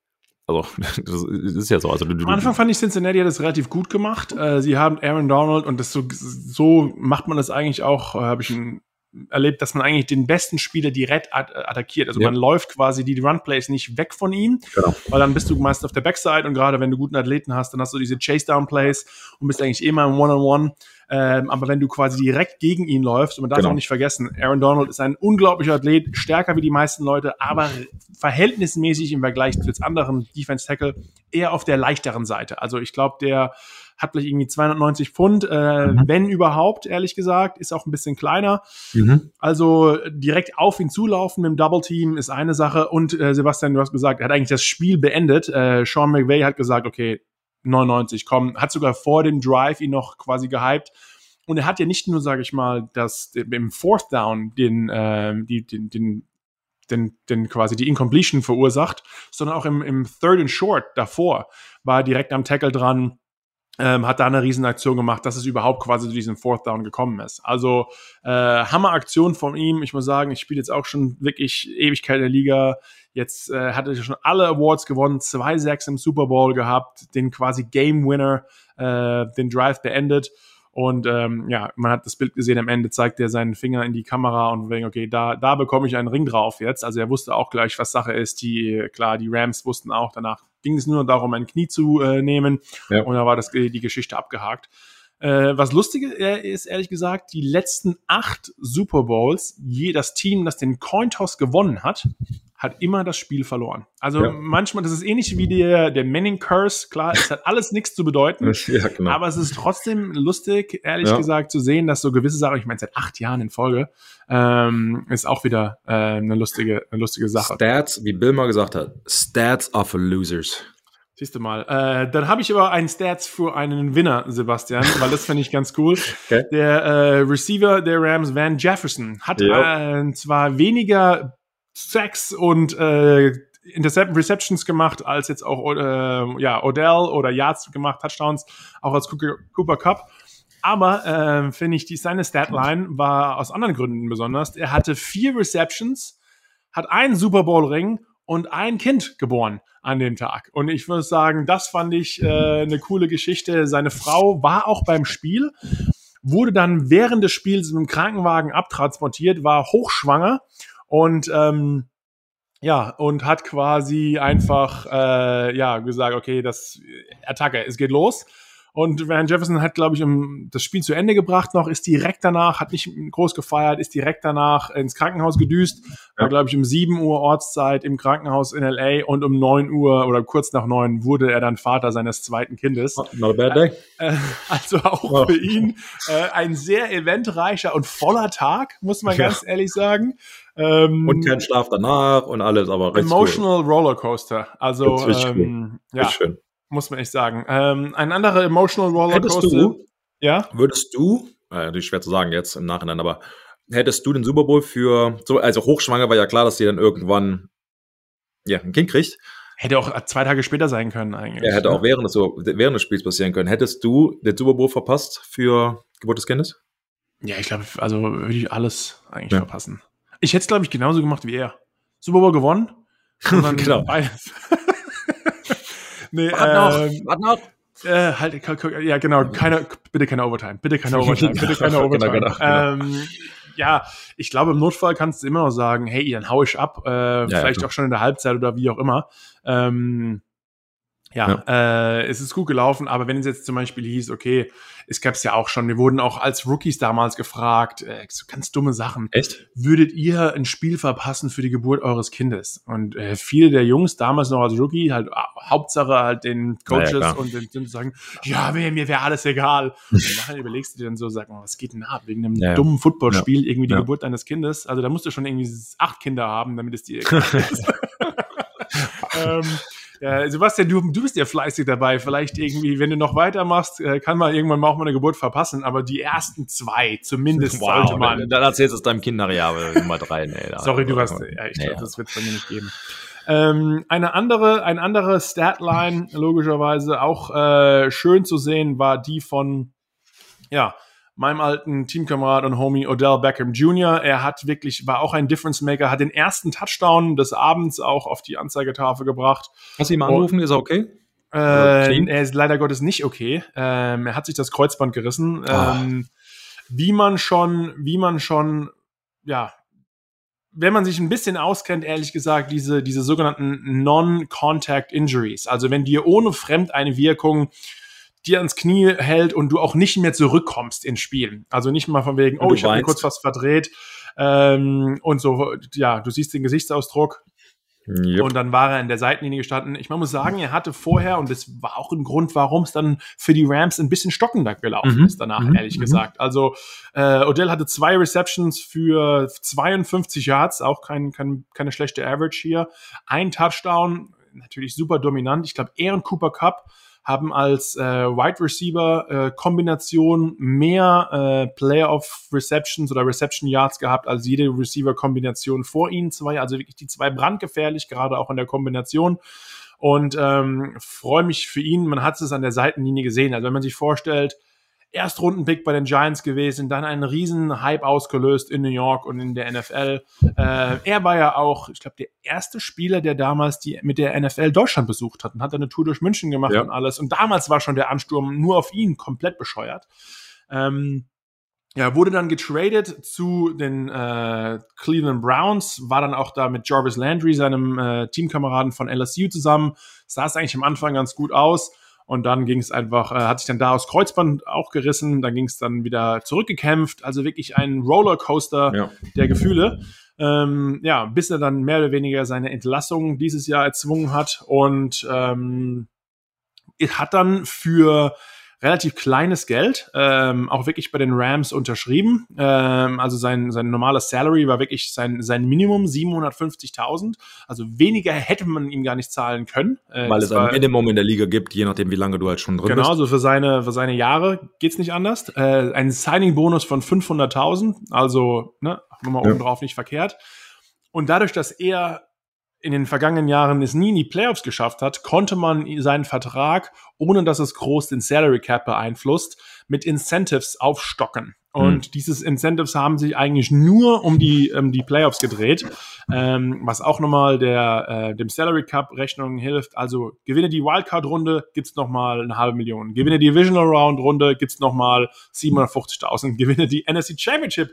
Speaker 2: Also, das ist ja so. Also,
Speaker 1: du, Am Anfang fand ich Cincinnati hat das relativ gut gemacht. Äh, sie haben Aaron Donald und das so, so macht man das eigentlich auch, äh, habe ich ein erlebt, dass man eigentlich den besten Spieler direkt attackiert. Also ja. man läuft quasi die Run-Plays nicht weg von ihm, genau. weil dann bist du meist auf der Backside und gerade wenn du guten Athleten hast, dann hast du diese Chase-Down-Plays und bist eigentlich immer im One-on-One. Ähm, aber wenn du quasi direkt gegen ihn läufst, und man darf genau. auch nicht vergessen, Aaron Donald ist ein unglaublicher Athlet, stärker wie die meisten Leute, aber verhältnismäßig im Vergleich zu anderen Defense-Tackle eher auf der leichteren Seite. Also ich glaube, der hat vielleicht irgendwie 290 Pfund, äh, mhm. wenn überhaupt, ehrlich gesagt, ist auch ein bisschen kleiner. Mhm. Also direkt auf ihn zulaufen mit dem Double Team ist eine Sache. Und äh, Sebastian, du hast gesagt, er hat eigentlich das Spiel beendet. Äh, Sean McVay hat gesagt, okay, 99, komm, hat sogar vor dem Drive ihn noch quasi gehypt. Und er hat ja nicht nur, sage ich mal, das im Fourth Down den, äh, die, den, den den, den quasi die Incompletion verursacht, sondern auch im, im Third and Short davor war er direkt am Tackle dran, ähm, hat da eine Riesenaktion gemacht, dass es überhaupt quasi zu diesem Fourth Down gekommen ist. Also äh, Hammeraktion von ihm. Ich muss sagen, ich spiele jetzt auch schon wirklich Ewigkeit in der Liga. Jetzt äh, hatte er schon alle Awards gewonnen, zwei Sacks im Super Bowl gehabt, den quasi Game Winner, äh, den Drive beendet. Und ähm, ja, man hat das Bild gesehen, am Ende zeigt er seinen Finger in die Kamera und denkt, okay, da, da bekomme ich einen Ring drauf jetzt. Also er wusste auch gleich, was Sache ist. Die, klar, die Rams wussten auch, danach ging es nur darum, ein Knie zu äh, nehmen. Ja. Und da war das, die Geschichte abgehakt. Äh, was lustig ist, ehrlich gesagt, die letzten acht Super Bowls, je das Team, das den Cointoss gewonnen hat, hat immer das Spiel verloren. Also ja. manchmal, das ist ähnlich wie der, der Manning Curse. Klar, es hat alles nichts zu bedeuten. Ja, genau. Aber es ist trotzdem lustig, ehrlich ja. gesagt, zu sehen, dass so gewisse Sachen, ich meine, seit acht Jahren in Folge, ähm, ist auch wieder äh, eine, lustige, eine lustige Sache.
Speaker 2: Stats, wie Bill mal gesagt hat, Stats are for losers.
Speaker 1: Siehst du mal. Äh, dann habe ich aber einen Stats für einen Winner, Sebastian, weil das finde ich ganz cool. Okay. Der äh, Receiver der Rams, Van Jefferson, hat äh, zwar weniger Sacks und äh, Intercept Receptions gemacht, als jetzt auch äh, ja, Odell oder Yards gemacht, Touchdowns, auch als Cooper Cup. Aber äh, finde ich, die, seine Statline war aus anderen Gründen besonders. Er hatte vier Receptions, hat einen Super Bowl Ring und ein Kind geboren an dem Tag. Und ich würde sagen, das fand ich äh, eine coole Geschichte. Seine Frau war auch beim Spiel, wurde dann während des Spiels im Krankenwagen abtransportiert, war hochschwanger und ähm, ja, und hat quasi einfach äh, ja gesagt, okay, das Attacke, es geht los. Und Van Jefferson hat, glaube ich, das Spiel zu Ende gebracht noch, ist direkt danach, hat nicht groß gefeiert, ist direkt danach ins Krankenhaus gedüst, war, glaube ich, um 7 Uhr Ortszeit im Krankenhaus in LA und um 9 Uhr oder kurz nach 9 wurde er dann Vater seines zweiten Kindes.
Speaker 2: Not a bad day.
Speaker 1: Äh, also auch oh. für ihn äh, ein sehr eventreicher und voller Tag, muss man ja. ganz ehrlich sagen.
Speaker 2: Ähm, und kein Schlaf danach und alles, aber
Speaker 1: Emotional cool. Rollercoaster. Also, ähm, cool. ja. Schön muss man echt sagen. Ähm, ein anderer Emotional Rollercoaster.
Speaker 2: Hättest du, ja? Würdest du, äh, natürlich schwer zu sagen jetzt im Nachhinein, aber hättest du den Super Bowl für, so, also hochschwanger war ja klar, dass sie dann irgendwann ja, ein Kind kriegt.
Speaker 1: Hätte auch zwei Tage später sein können eigentlich.
Speaker 2: Ja, hätte ne? auch während des, während des Spiels passieren können. Hättest du den Super Bowl verpasst für Geburt des Kindes?
Speaker 1: Ja, ich glaube, also würde ich alles eigentlich ja. verpassen. Ich hätte es, glaube ich, genauso gemacht wie er. Super Bowl gewonnen. Und dann genau. beides. Nee, warte ähm, noch, warte noch. Äh, halt, ja, genau, keine, bitte keine Overtime, bitte keine Overtime, bitte keine Overtime. genau, genau, genau. Ähm, ja, ich glaube, im Notfall kannst du immer noch sagen, hey, dann hau ich ab, äh, ja, vielleicht ja, auch schon in der Halbzeit oder wie auch immer. Ähm, ja, ja. Äh, es ist gut gelaufen, aber wenn es jetzt zum Beispiel hieß, okay, es gab es ja auch schon, wir wurden auch als Rookies damals gefragt, äh, so ganz dumme Sachen.
Speaker 2: Echt?
Speaker 1: Würdet ihr ein Spiel verpassen für die Geburt eures Kindes? Und äh, viele der Jungs damals noch als Rookie, halt Hauptsache halt den Coaches ja, und den, den sagen, ja, mir, mir wäre alles egal. Und nachher überlegst du dir dann so, sag mal, was geht denn ab? Wegen einem ja, dummen Footballspiel, irgendwie die Geburt deines Kindes. Also da musst du schon irgendwie acht Kinder haben, damit es dir egal ist. ähm, ja, Sebastian, du, du bist ja fleißig dabei. Vielleicht irgendwie, wenn du noch weitermachst, äh, kann man irgendwann mal auch mal eine Geburt verpassen. Aber die ersten zwei zumindest wow, sollte man.
Speaker 2: Dann, dann erzählst du es deinem Kind nachher, aber Nummer drei. Nee,
Speaker 1: Sorry, du hast, ja, ich nee, glaube, das wird es bei mir nicht geben. Ähm, eine andere, ein andere Statline, logischerweise auch äh, schön zu sehen, war die von, ja, meinem alten Teamkamerad und Homie Odell Beckham Jr. Er hat wirklich, war auch ein Difference Maker, hat den ersten Touchdown des Abends auch auf die Anzeigetafel gebracht.
Speaker 2: Hast du ihn angerufen? ist er okay?
Speaker 1: Äh, er ist leider Gottes nicht okay. Ähm, er hat sich das Kreuzband gerissen. Ah. Ähm, wie man schon, wie man schon, ja, wenn man sich ein bisschen auskennt, ehrlich gesagt, diese, diese sogenannten Non-Contact Injuries, also wenn dir ohne Fremd eine Wirkung dir ans Knie hält und du auch nicht mehr zurückkommst ins Spiel. Also nicht mal von wegen, oh, ich habe mir kurz was verdreht ähm, und so, ja, du siehst den Gesichtsausdruck. Yep. Und dann war er in der Seitenlinie gestanden. Ich muss sagen, er hatte vorher, und das war auch ein Grund, warum es dann für die Rams ein bisschen stockender gelaufen mhm. ist danach, mhm. ehrlich mhm. gesagt. Also äh, Odell hatte zwei Receptions für 52 Yards, auch kein, kein, keine schlechte Average hier. Ein Touchdown, natürlich super dominant. Ich glaube, er und Cooper Cup haben als äh, Wide Receiver äh, Kombination mehr äh, Playoff Receptions oder Reception Yards gehabt als jede Receiver Kombination vor ihnen zwei. Also wirklich die zwei brandgefährlich, gerade auch in der Kombination. Und ähm, freue mich für ihn. Man hat es an der Seitenlinie gesehen. Also wenn man sich vorstellt, Erstrundenpick bei den Giants gewesen, dann einen riesen Hype ausgelöst in New York und in der NFL. Äh, er war ja auch, ich glaube, der erste Spieler, der damals die mit der NFL Deutschland besucht hat und hat eine Tour durch München gemacht ja. und alles. Und damals war schon der Ansturm nur auf ihn komplett bescheuert. Ähm, ja, wurde dann getradet zu den äh, Cleveland Browns, war dann auch da mit Jarvis Landry, seinem äh, Teamkameraden von LSU zusammen. Sah es eigentlich am Anfang ganz gut aus. Und dann ging es einfach, äh, hat sich dann da aus Kreuzband auch gerissen, dann ging es dann wieder zurückgekämpft. Also wirklich ein Rollercoaster ja. der Gefühle. Ähm, ja, bis er dann mehr oder weniger seine Entlassung dieses Jahr erzwungen hat und ähm, hat dann für relativ kleines Geld, ähm, auch wirklich bei den Rams unterschrieben. Ähm, also sein, sein normales Salary war wirklich sein, sein Minimum 750.000. Also weniger hätte man ihm gar nicht zahlen können.
Speaker 2: Äh, Weil es ein Minimum in der Liga gibt, je nachdem, wie lange du halt schon drin
Speaker 1: genau, bist. Genau, so für seine, für seine Jahre geht's nicht anders. Äh, ein Signing-Bonus von 500.000, also ne, nochmal ja. oben drauf nicht verkehrt. Und dadurch, dass er in den vergangenen Jahren es nie in die Playoffs geschafft hat, konnte man seinen Vertrag, ohne dass es groß den Salary Cap beeinflusst, mit Incentives aufstocken. Und mhm. dieses Incentives haben sich eigentlich nur um die, um die Playoffs gedreht, ähm, was auch nochmal der, äh, dem Salary Cup Rechnung hilft. Also gewinne die Wildcard-Runde, gibt's nochmal eine halbe Million. Gewinne die Divisional Round-Runde, gibt's nochmal 750.000. Gewinne die NFC Championship,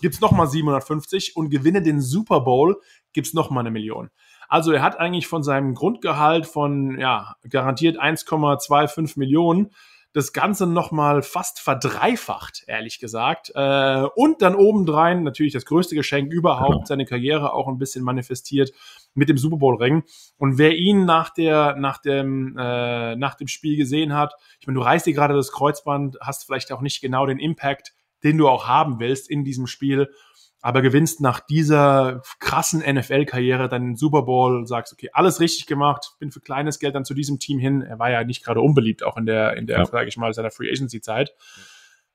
Speaker 1: gibt's nochmal 750 und gewinne den Super Bowl, gibt's nochmal eine Million. Also er hat eigentlich von seinem Grundgehalt von ja, garantiert 1,25 Millionen das Ganze nochmal fast verdreifacht, ehrlich gesagt. Äh, und dann obendrein natürlich das größte Geschenk überhaupt, genau. seine Karriere auch ein bisschen manifestiert mit dem Super Bowl-Ring. Und wer ihn nach, der, nach, dem, äh, nach dem Spiel gesehen hat, ich meine, du reißt dir gerade das Kreuzband, hast vielleicht auch nicht genau den Impact, den du auch haben willst in diesem Spiel aber gewinnst nach dieser krassen NFL-Karriere dann den Super Bowl, sagst, okay, alles richtig gemacht, bin für kleines Geld dann zu diesem Team hin. Er war ja nicht gerade unbeliebt, auch in der, in der, ja. sage ich mal, seiner Free Agency-Zeit.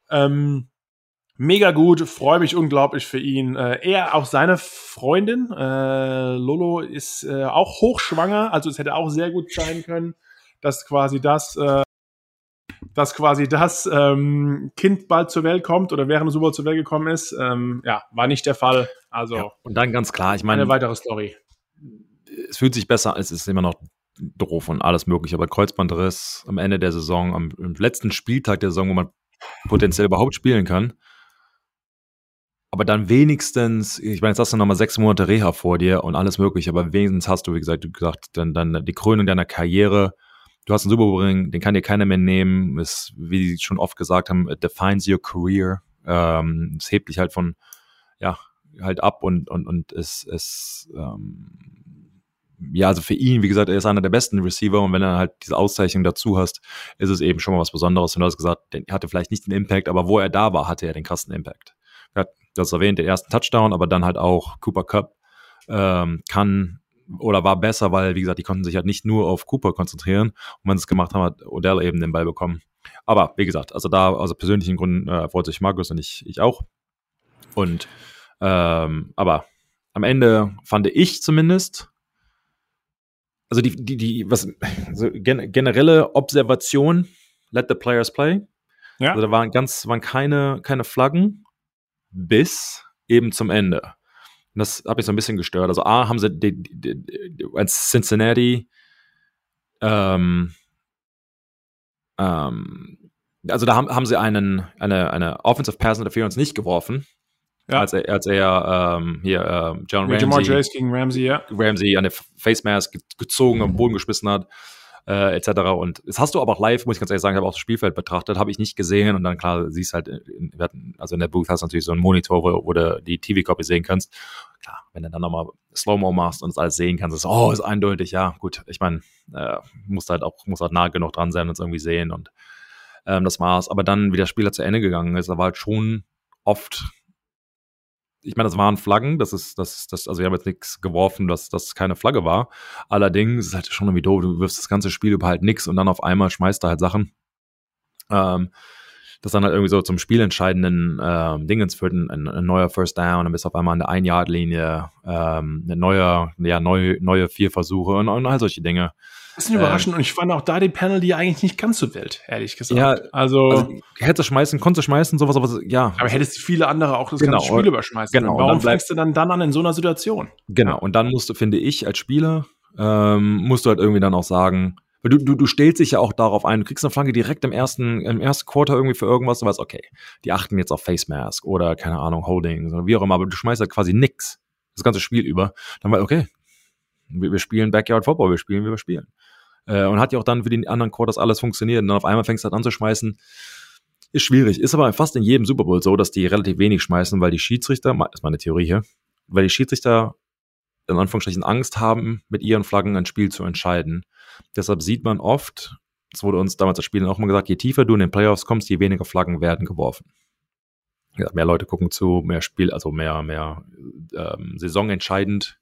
Speaker 1: Ähm, mega gut, freue mich unglaublich für ihn. Äh, er, auch seine Freundin, äh, Lolo, ist äh, auch hochschwanger, also es hätte auch sehr gut sein können, dass quasi das äh, dass quasi das ähm, Kind bald zur Welt kommt oder während Super zur Welt gekommen ist. Ähm, ja, war nicht der Fall. Also ja,
Speaker 2: und dann ganz klar, ich meine
Speaker 1: eine weitere Story.
Speaker 2: Es fühlt sich besser, es ist immer noch doof und alles mögliche, aber Kreuzbandriss am Ende der Saison, am, am letzten Spieltag der Saison, wo man potenziell überhaupt spielen kann. Aber dann wenigstens, ich meine, jetzt hast du nochmal sechs Monate Reha vor dir und alles mögliche, aber wenigstens hast du, wie gesagt, du gesagt, dann, dann die Krönung deiner Karriere du hast einen Super Bowl Ring, den kann dir keiner mehr nehmen. Ist, wie sie schon oft gesagt haben, it defines your career. Ähm, es hebt dich halt von, ja, halt ab und, und, und es, es ähm, ja, also für ihn, wie gesagt, er ist einer der besten Receiver und wenn er halt diese Auszeichnung dazu hast, ist es eben schon mal was Besonderes. Und du hast gesagt, er hatte vielleicht nicht den Impact, aber wo er da war, hatte er den krassen Impact. Er hat, du hast erwähnt, den ersten Touchdown, aber dann halt auch Cooper Cup ähm, kann oder war besser, weil, wie gesagt, die konnten sich halt nicht nur auf Cooper konzentrieren. Und wenn sie es gemacht haben, hat Odell eben den Ball bekommen. Aber wie gesagt, also da, also persönlichen Gründen äh, freut sich Markus und ich, ich auch. Und ähm, aber am Ende fand ich zumindest, also die, die, die, was, also gen generelle Observation, let the players play. Ja. Also da waren ganz, waren keine, keine Flaggen bis eben zum Ende. Und das hat mich so ein bisschen gestört. Also A, haben sie die, die, die, als Cincinnati ähm, ähm, also da haben, haben sie einen, eine, eine Offensive Pass Interference nicht geworfen. Ja. Als er, als er ähm, hier äh, John Ramsey, Jamar
Speaker 1: Chase gegen Ramsey, ja.
Speaker 2: Ramsey an der Face Mask gezogen, am Boden geschmissen hat äh, etc. Und das hast du aber auch live, muss ich ganz ehrlich sagen, ich habe auch das Spielfeld betrachtet, habe ich nicht gesehen und dann klar, siehst halt, in, also in der Booth hast du natürlich so einen Monitor, wo, wo du die TV-Copy sehen kannst. Klar, wenn du dann nochmal Slow-Mo machst und das alles sehen kannst, ist, oh, ist eindeutig, ja, gut, ich meine, äh, musst halt auch, musst halt nah genug dran sein und es irgendwie sehen und ähm, das war's. Aber dann, wie der Spieler zu Ende gegangen ist, da war halt schon oft ich meine, das waren Flaggen, das ist, das, das, also ich habe jetzt nichts geworfen, dass das keine Flagge war. Allerdings ist es halt schon irgendwie doof, du wirfst das ganze Spiel über halt nichts und dann auf einmal schmeißt du halt Sachen. Ähm, das dann halt irgendwie so zum spielentscheidenden ähm, Dingens führt, ein, ein, ein, neuer First Down, dann bist du auf einmal an der Ein-Yard-Linie, ähm, eine neue, ja, neue, neue vier Versuche und, und all solche Dinge.
Speaker 1: Das ist überraschend ähm, und ich fand auch da die Penalty eigentlich nicht ganz so wild, ehrlich gesagt.
Speaker 2: Ja, also, also hättest du schmeißen, konntest du schmeißen, sowas, aber ja.
Speaker 1: Aber hättest du viele andere auch das genau, ganze Spiel überschmeißen.
Speaker 2: Genau.
Speaker 1: Warum fängst du dann dann an in so einer Situation?
Speaker 2: Genau. Und dann musst du, finde ich, als Spieler, ähm, musst du halt irgendwie dann auch sagen, weil du, du, du stellst dich ja auch darauf ein, du kriegst eine Flanke direkt im ersten, im ersten Quarter irgendwie für irgendwas, du weißt, okay, die achten jetzt auf Face Mask oder keine Ahnung, Holding oder wie auch immer, aber du schmeißt halt quasi nix. Das ganze Spiel über. Dann war, okay, wir, wir spielen Backyard Football, wir spielen, wie wir spielen. Äh, und hat ja auch dann für die anderen Quarters alles funktioniert. Und dann auf einmal fängst du halt an zu schmeißen. Ist schwierig. Ist aber fast in jedem Super Bowl so, dass die relativ wenig schmeißen, weil die Schiedsrichter, das ist meine Theorie hier, weil die Schiedsrichter in Anführungsstrichen Angst haben, mit ihren Flaggen ein Spiel zu entscheiden. Deshalb sieht man oft, das wurde uns damals das Spiel auch mal gesagt, je tiefer du in den Playoffs kommst, je weniger Flaggen werden geworfen. Ja, mehr Leute gucken zu, mehr Spiel, also mehr, mehr ähm, saisonentscheidend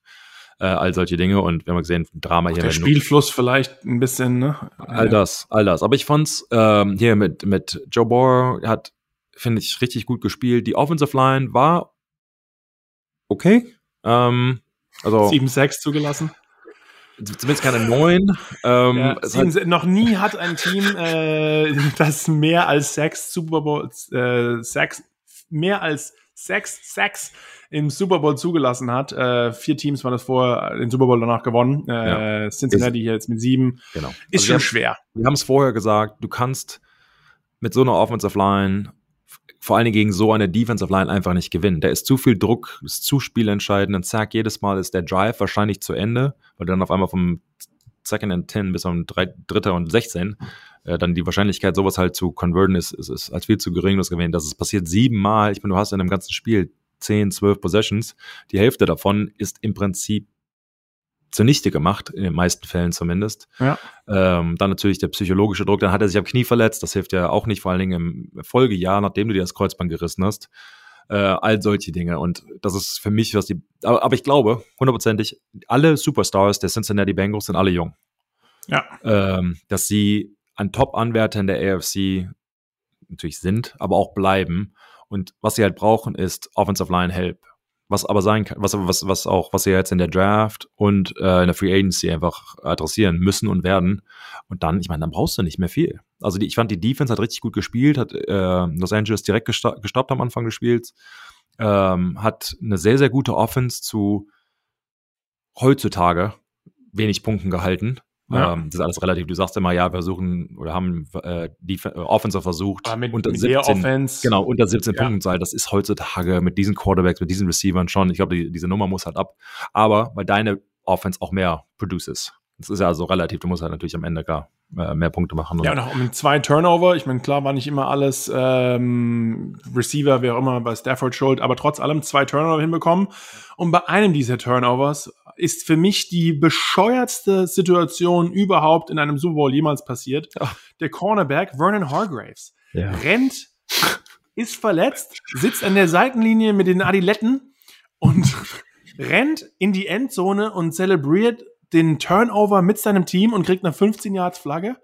Speaker 2: äh, all solche Dinge. Und wir haben gesehen, Drama hier.
Speaker 1: Der Spielfluss vielleicht ein bisschen, ne?
Speaker 2: All das, all das. Aber ich fand's ähm, hier mit, mit Joe Bohr hat, finde ich, richtig gut gespielt. Die Offensive Line war okay. Ähm, also
Speaker 1: 7-6 zugelassen.
Speaker 2: Zumindest keine neun. Ähm,
Speaker 1: ja, hat, noch nie hat ein Team, äh, das mehr als sechs Super Bowl, äh, sechs, mehr als sechs Sacks im Super Bowl zugelassen hat. Äh, vier Teams waren das vor den Super Bowl danach gewonnen. Äh, ja. Cincinnati hier jetzt mit sieben.
Speaker 2: Genau.
Speaker 1: Ist also schon schwer.
Speaker 2: Wir haben es vorher gesagt, du kannst mit so einer Offensive Line vor allen Dingen gegen so eine Defensive Line einfach nicht gewinnen. Da ist zu viel Druck, ist zu spielentscheidend. Ein Sack jedes Mal ist der Drive wahrscheinlich zu Ende, weil du dann auf einmal vom Second and 10 bis um Dritter und 16 äh, dann die Wahrscheinlichkeit, sowas halt zu converten, ist, ist, ist als viel zu gering, das gewesen, dass es passiert siebenmal. Ich meine, du hast in einem ganzen Spiel 10, 12 Possessions. Die Hälfte davon ist im Prinzip zunichte gemacht, in den meisten Fällen zumindest. Ja. Ähm, dann natürlich der psychologische Druck, dann hat er sich am Knie verletzt, das hilft ja auch nicht, vor allen Dingen im Folgejahr, nachdem du dir das Kreuzband gerissen hast. Äh, all solche Dinge. Und das ist für mich, was die. Aber, aber ich glaube, hundertprozentig, alle Superstars der Cincinnati Bengals sind alle jung. Ja. Ähm, dass sie ein Top-Anwärter in der AFC natürlich sind, aber auch bleiben. Und was sie halt brauchen, ist Offensive Line Help was aber sein kann, was, was, was auch, was sie jetzt in der Draft und äh, in der Free Agency einfach adressieren müssen und werden. Und dann, ich meine, dann brauchst du nicht mehr viel. Also die, ich fand, die Defense hat richtig gut gespielt, hat äh, Los Angeles direkt gesta gestoppt am Anfang des Spiels, ähm, hat eine sehr, sehr gute Offense zu heutzutage wenig Punkten gehalten. Ja. Ähm, das ist alles relativ. Du sagst immer, ja, wir versuchen oder haben äh, die äh, Offensive versucht
Speaker 1: Aber mit, unter mit 17, Offense.
Speaker 2: genau unter 17 ja. Punkten sein. Das ist heutzutage mit diesen Quarterbacks, mit diesen Receivern schon. Ich glaube, die, diese Nummer muss halt ab. Aber weil deine Offense auch mehr produces. Das ist ja also relativ. Du musst halt natürlich am Ende gar äh, mehr Punkte machen.
Speaker 1: Ja, und auch mit zwei Turnover. Ich meine, klar war nicht immer alles ähm, Receiver, wer auch immer bei Stafford schuld, aber trotz allem zwei Turnover hinbekommen. Und bei einem dieser Turnovers ist für mich die bescheuertste Situation überhaupt in einem Super Bowl jemals passiert. Ach. Der Cornerback Vernon Hargraves ja. rennt, ist verletzt, sitzt an der Seitenlinie mit den Adiletten und rennt in die Endzone und zelebriert den Turnover mit seinem Team und kriegt eine 15 Yards Flagge.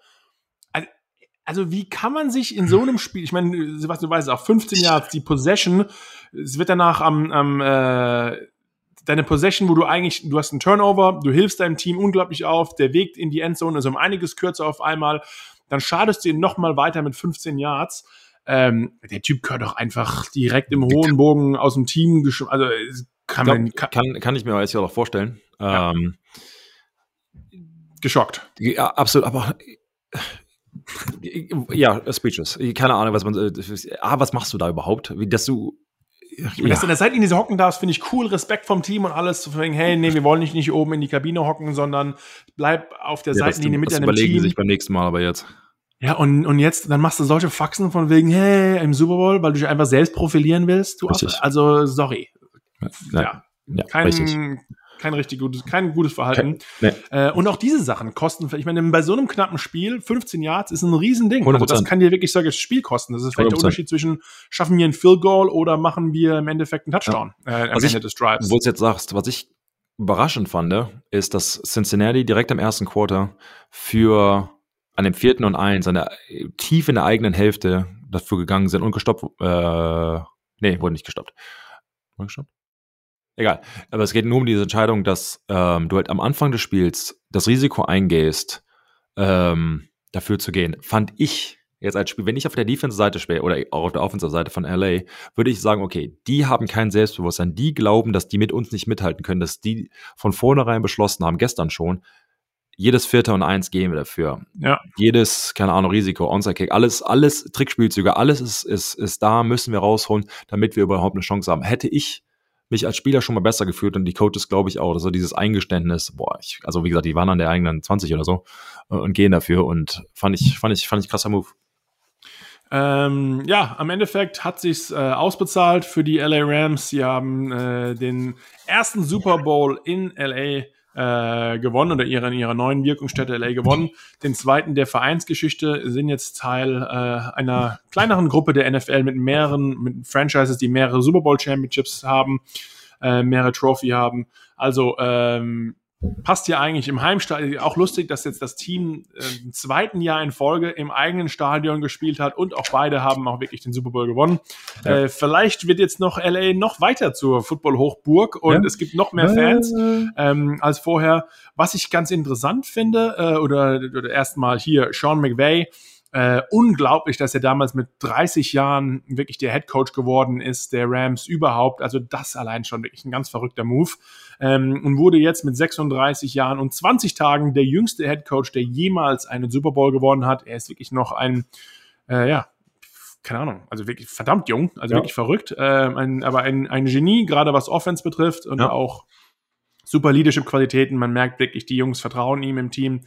Speaker 1: Also wie kann man sich in so einem Spiel, ich meine, Sebastian, du weißt auch 15 Yards, die Possession, es wird danach am, am äh, deine Possession, wo du eigentlich, du hast einen Turnover, du hilfst deinem Team unglaublich auf, der Weg in die Endzone ist um einiges kürzer auf einmal, dann schadest du ihn nochmal weiter mit 15 Yards. Ähm, der Typ gehört doch einfach direkt im hohen Bogen aus dem Team, also
Speaker 2: kann, glaub, man, kann, kann, kann ich mir jetzt ja auch vorstellen. Ja. Ähm,
Speaker 1: Geschockt.
Speaker 2: Ja, absolut, aber ja, Speeches. Keine Ahnung, was man. Äh, ah, was machst du da überhaupt? Wie, dass du
Speaker 1: ja. Dass du in der Seitenlinie so hocken darfst, finde ich cool. Respekt vom Team und alles. Zu sagen, hey, nee, wir wollen nicht, nicht oben in die Kabine hocken, sondern bleib auf der ja, Seitenlinie mit das deinem
Speaker 2: überlegen
Speaker 1: Team.
Speaker 2: sich beim nächsten Mal aber jetzt.
Speaker 1: Ja, und, und jetzt, dann machst du solche Faxen von wegen, hey, im Super Bowl, weil du dich einfach selbst profilieren willst. Du also, sorry. Ja, ja kein, richtig kein richtig gutes, kein gutes Verhalten. Nee. Äh, und auch diese Sachen kosten, ich meine, bei so einem knappen Spiel, 15 Yards ist ein Riesending. Also das kann dir wirklich, sage das Spiel kosten. Das ist vielleicht 100%. der Unterschied zwischen, schaffen wir ein Field Goal oder machen wir im Endeffekt einen Touchdown ja. äh, am was Ende
Speaker 2: ich, des Drives. Wo du jetzt sagst, was ich überraschend fand, ist, dass Cincinnati direkt im ersten Quarter für an dem vierten und eins, an der, tief in der eigenen Hälfte dafür gegangen sind und gestoppt, äh, nee, wurde nicht gestoppt. Wurde gestoppt? Egal. Aber es geht nur um diese Entscheidung, dass ähm, du halt am Anfang des Spiels das Risiko eingehst, ähm, dafür zu gehen. Fand ich jetzt als Spiel, wenn ich auf der Defense-Seite spiele oder auch auf der Offensive-Seite von LA, würde ich sagen, okay, die haben kein Selbstbewusstsein, die glauben, dass die mit uns nicht mithalten können, dass die von vornherein beschlossen haben, gestern schon, jedes Vierter und Eins gehen wir dafür. Ja. Jedes, keine Ahnung, Risiko, Onside-Kick, alles, alles Trickspielzüge, alles ist, ist, ist da, müssen wir rausholen, damit wir überhaupt eine Chance haben. Hätte ich mich als Spieler schon mal besser gefühlt und die Coaches glaube ich auch. Also dieses Eingeständnis, boah, ich, also wie gesagt, die waren an der eigenen 20 oder so äh, und gehen dafür und fand ich, fand ich, fand ich krasser Move.
Speaker 1: Ähm, ja, am Endeffekt hat sich's äh, ausbezahlt für die LA Rams. Sie haben äh, den ersten Super Bowl in LA äh, gewonnen oder ihre, in ihrer neuen Wirkungsstätte LA gewonnen. Den zweiten der Vereinsgeschichte sind jetzt Teil äh, einer kleineren Gruppe der NFL mit mehreren mit Franchises, die mehrere Super Bowl Championships haben, äh, mehrere Trophy haben. Also ähm, passt ja eigentlich im Heimstadion. Auch lustig, dass jetzt das Team äh, im zweiten Jahr in Folge im eigenen Stadion gespielt hat und auch beide haben auch wirklich den Super Bowl gewonnen. Ja. Äh, vielleicht wird jetzt noch LA noch weiter zur Football-Hochburg und ja. es gibt noch mehr Fans ähm, als vorher. Was ich ganz interessant finde, äh, oder, oder erstmal hier Sean McVay, äh, unglaublich, dass er damals mit 30 Jahren wirklich der Head Coach geworden ist, der Rams überhaupt. Also das allein schon wirklich ein ganz verrückter Move. Ähm, und wurde jetzt mit 36 Jahren und 20 Tagen der jüngste Head Coach, der jemals einen Super Bowl gewonnen hat. Er ist wirklich noch ein, äh, ja, keine Ahnung, also wirklich verdammt jung, also ja. wirklich verrückt, äh, ein, aber ein, ein Genie, gerade was Offense betrifft und ja. auch super Leadership-Qualitäten. Man merkt wirklich, die Jungs vertrauen ihm im Team.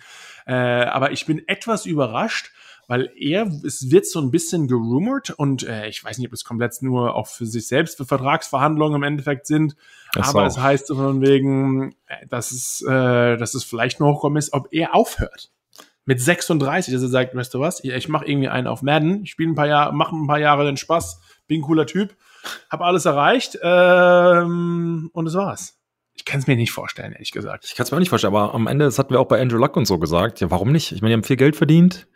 Speaker 1: Äh, aber ich bin etwas überrascht, weil er, es wird so ein bisschen gerumort und äh, ich weiß nicht, ob es komplett nur auch für sich selbst für Vertragsverhandlungen im Endeffekt sind, das aber auch. es heißt von wegen, äh, dass es, äh, dass es vielleicht noch hochkommen ist, ob er aufhört. Mit 36, dass er sagt, weißt du was, ich mache irgendwie einen auf Madden, ich spiele ein paar Jahre, mache ein paar Jahre den Spaß, bin ein cooler Typ, habe alles erreicht ähm, und das war's. Ich kann es mir nicht vorstellen, ehrlich gesagt.
Speaker 2: Ich kann es mir auch nicht vorstellen, aber am Ende, das hatten wir auch bei Andrew Luck und so gesagt, ja, warum nicht? Ich meine, die haben viel Geld verdient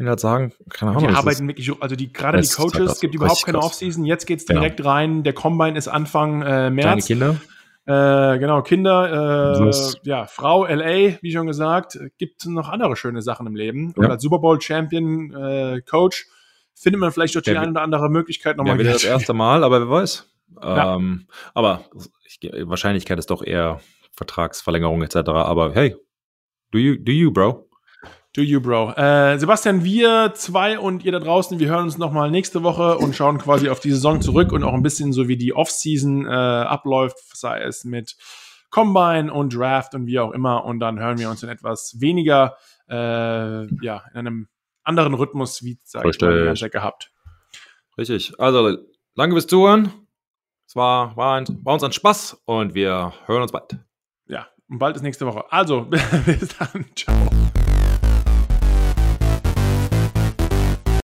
Speaker 2: wenn die halt sagen, keine Ahnung.
Speaker 1: Die arbeiten wirklich, also die, gerade die Coaches, es gibt überhaupt keine Offseason, jetzt geht's direkt ja. rein, der Combine ist Anfang äh, März.
Speaker 2: Kleine Kinder.
Speaker 1: Äh, genau, Kinder, äh, ja, Frau, LA, wie schon gesagt, gibt noch andere schöne Sachen im Leben. Und als Super Bowl Champion äh, Coach findet man vielleicht durch die ja, eine oder andere Möglichkeit nochmal.
Speaker 2: Ja, wieder das erste Mal, aber wer weiß. Ja. Ähm, aber ich, Wahrscheinlichkeit ist doch eher Vertragsverlängerung etc. Aber hey, do you, do you, bro?
Speaker 1: Do you, Bro. Äh, Sebastian, wir zwei und ihr da draußen, wir hören uns nochmal nächste Woche und schauen quasi auf die Saison zurück und auch ein bisschen so, wie die Offseason äh, abläuft, sei es mit Combine und Draft und wie auch immer. Und dann hören wir uns in etwas weniger, äh, ja, in einem anderen Rhythmus, wie sag ich mal, gehabt.
Speaker 2: Richtig. Also, danke fürs Zuhören. Es war, war, ein, war uns ein Spaß und wir hören uns bald.
Speaker 1: Ja, und bald ist nächste Woche. Also, bis dann. Ciao.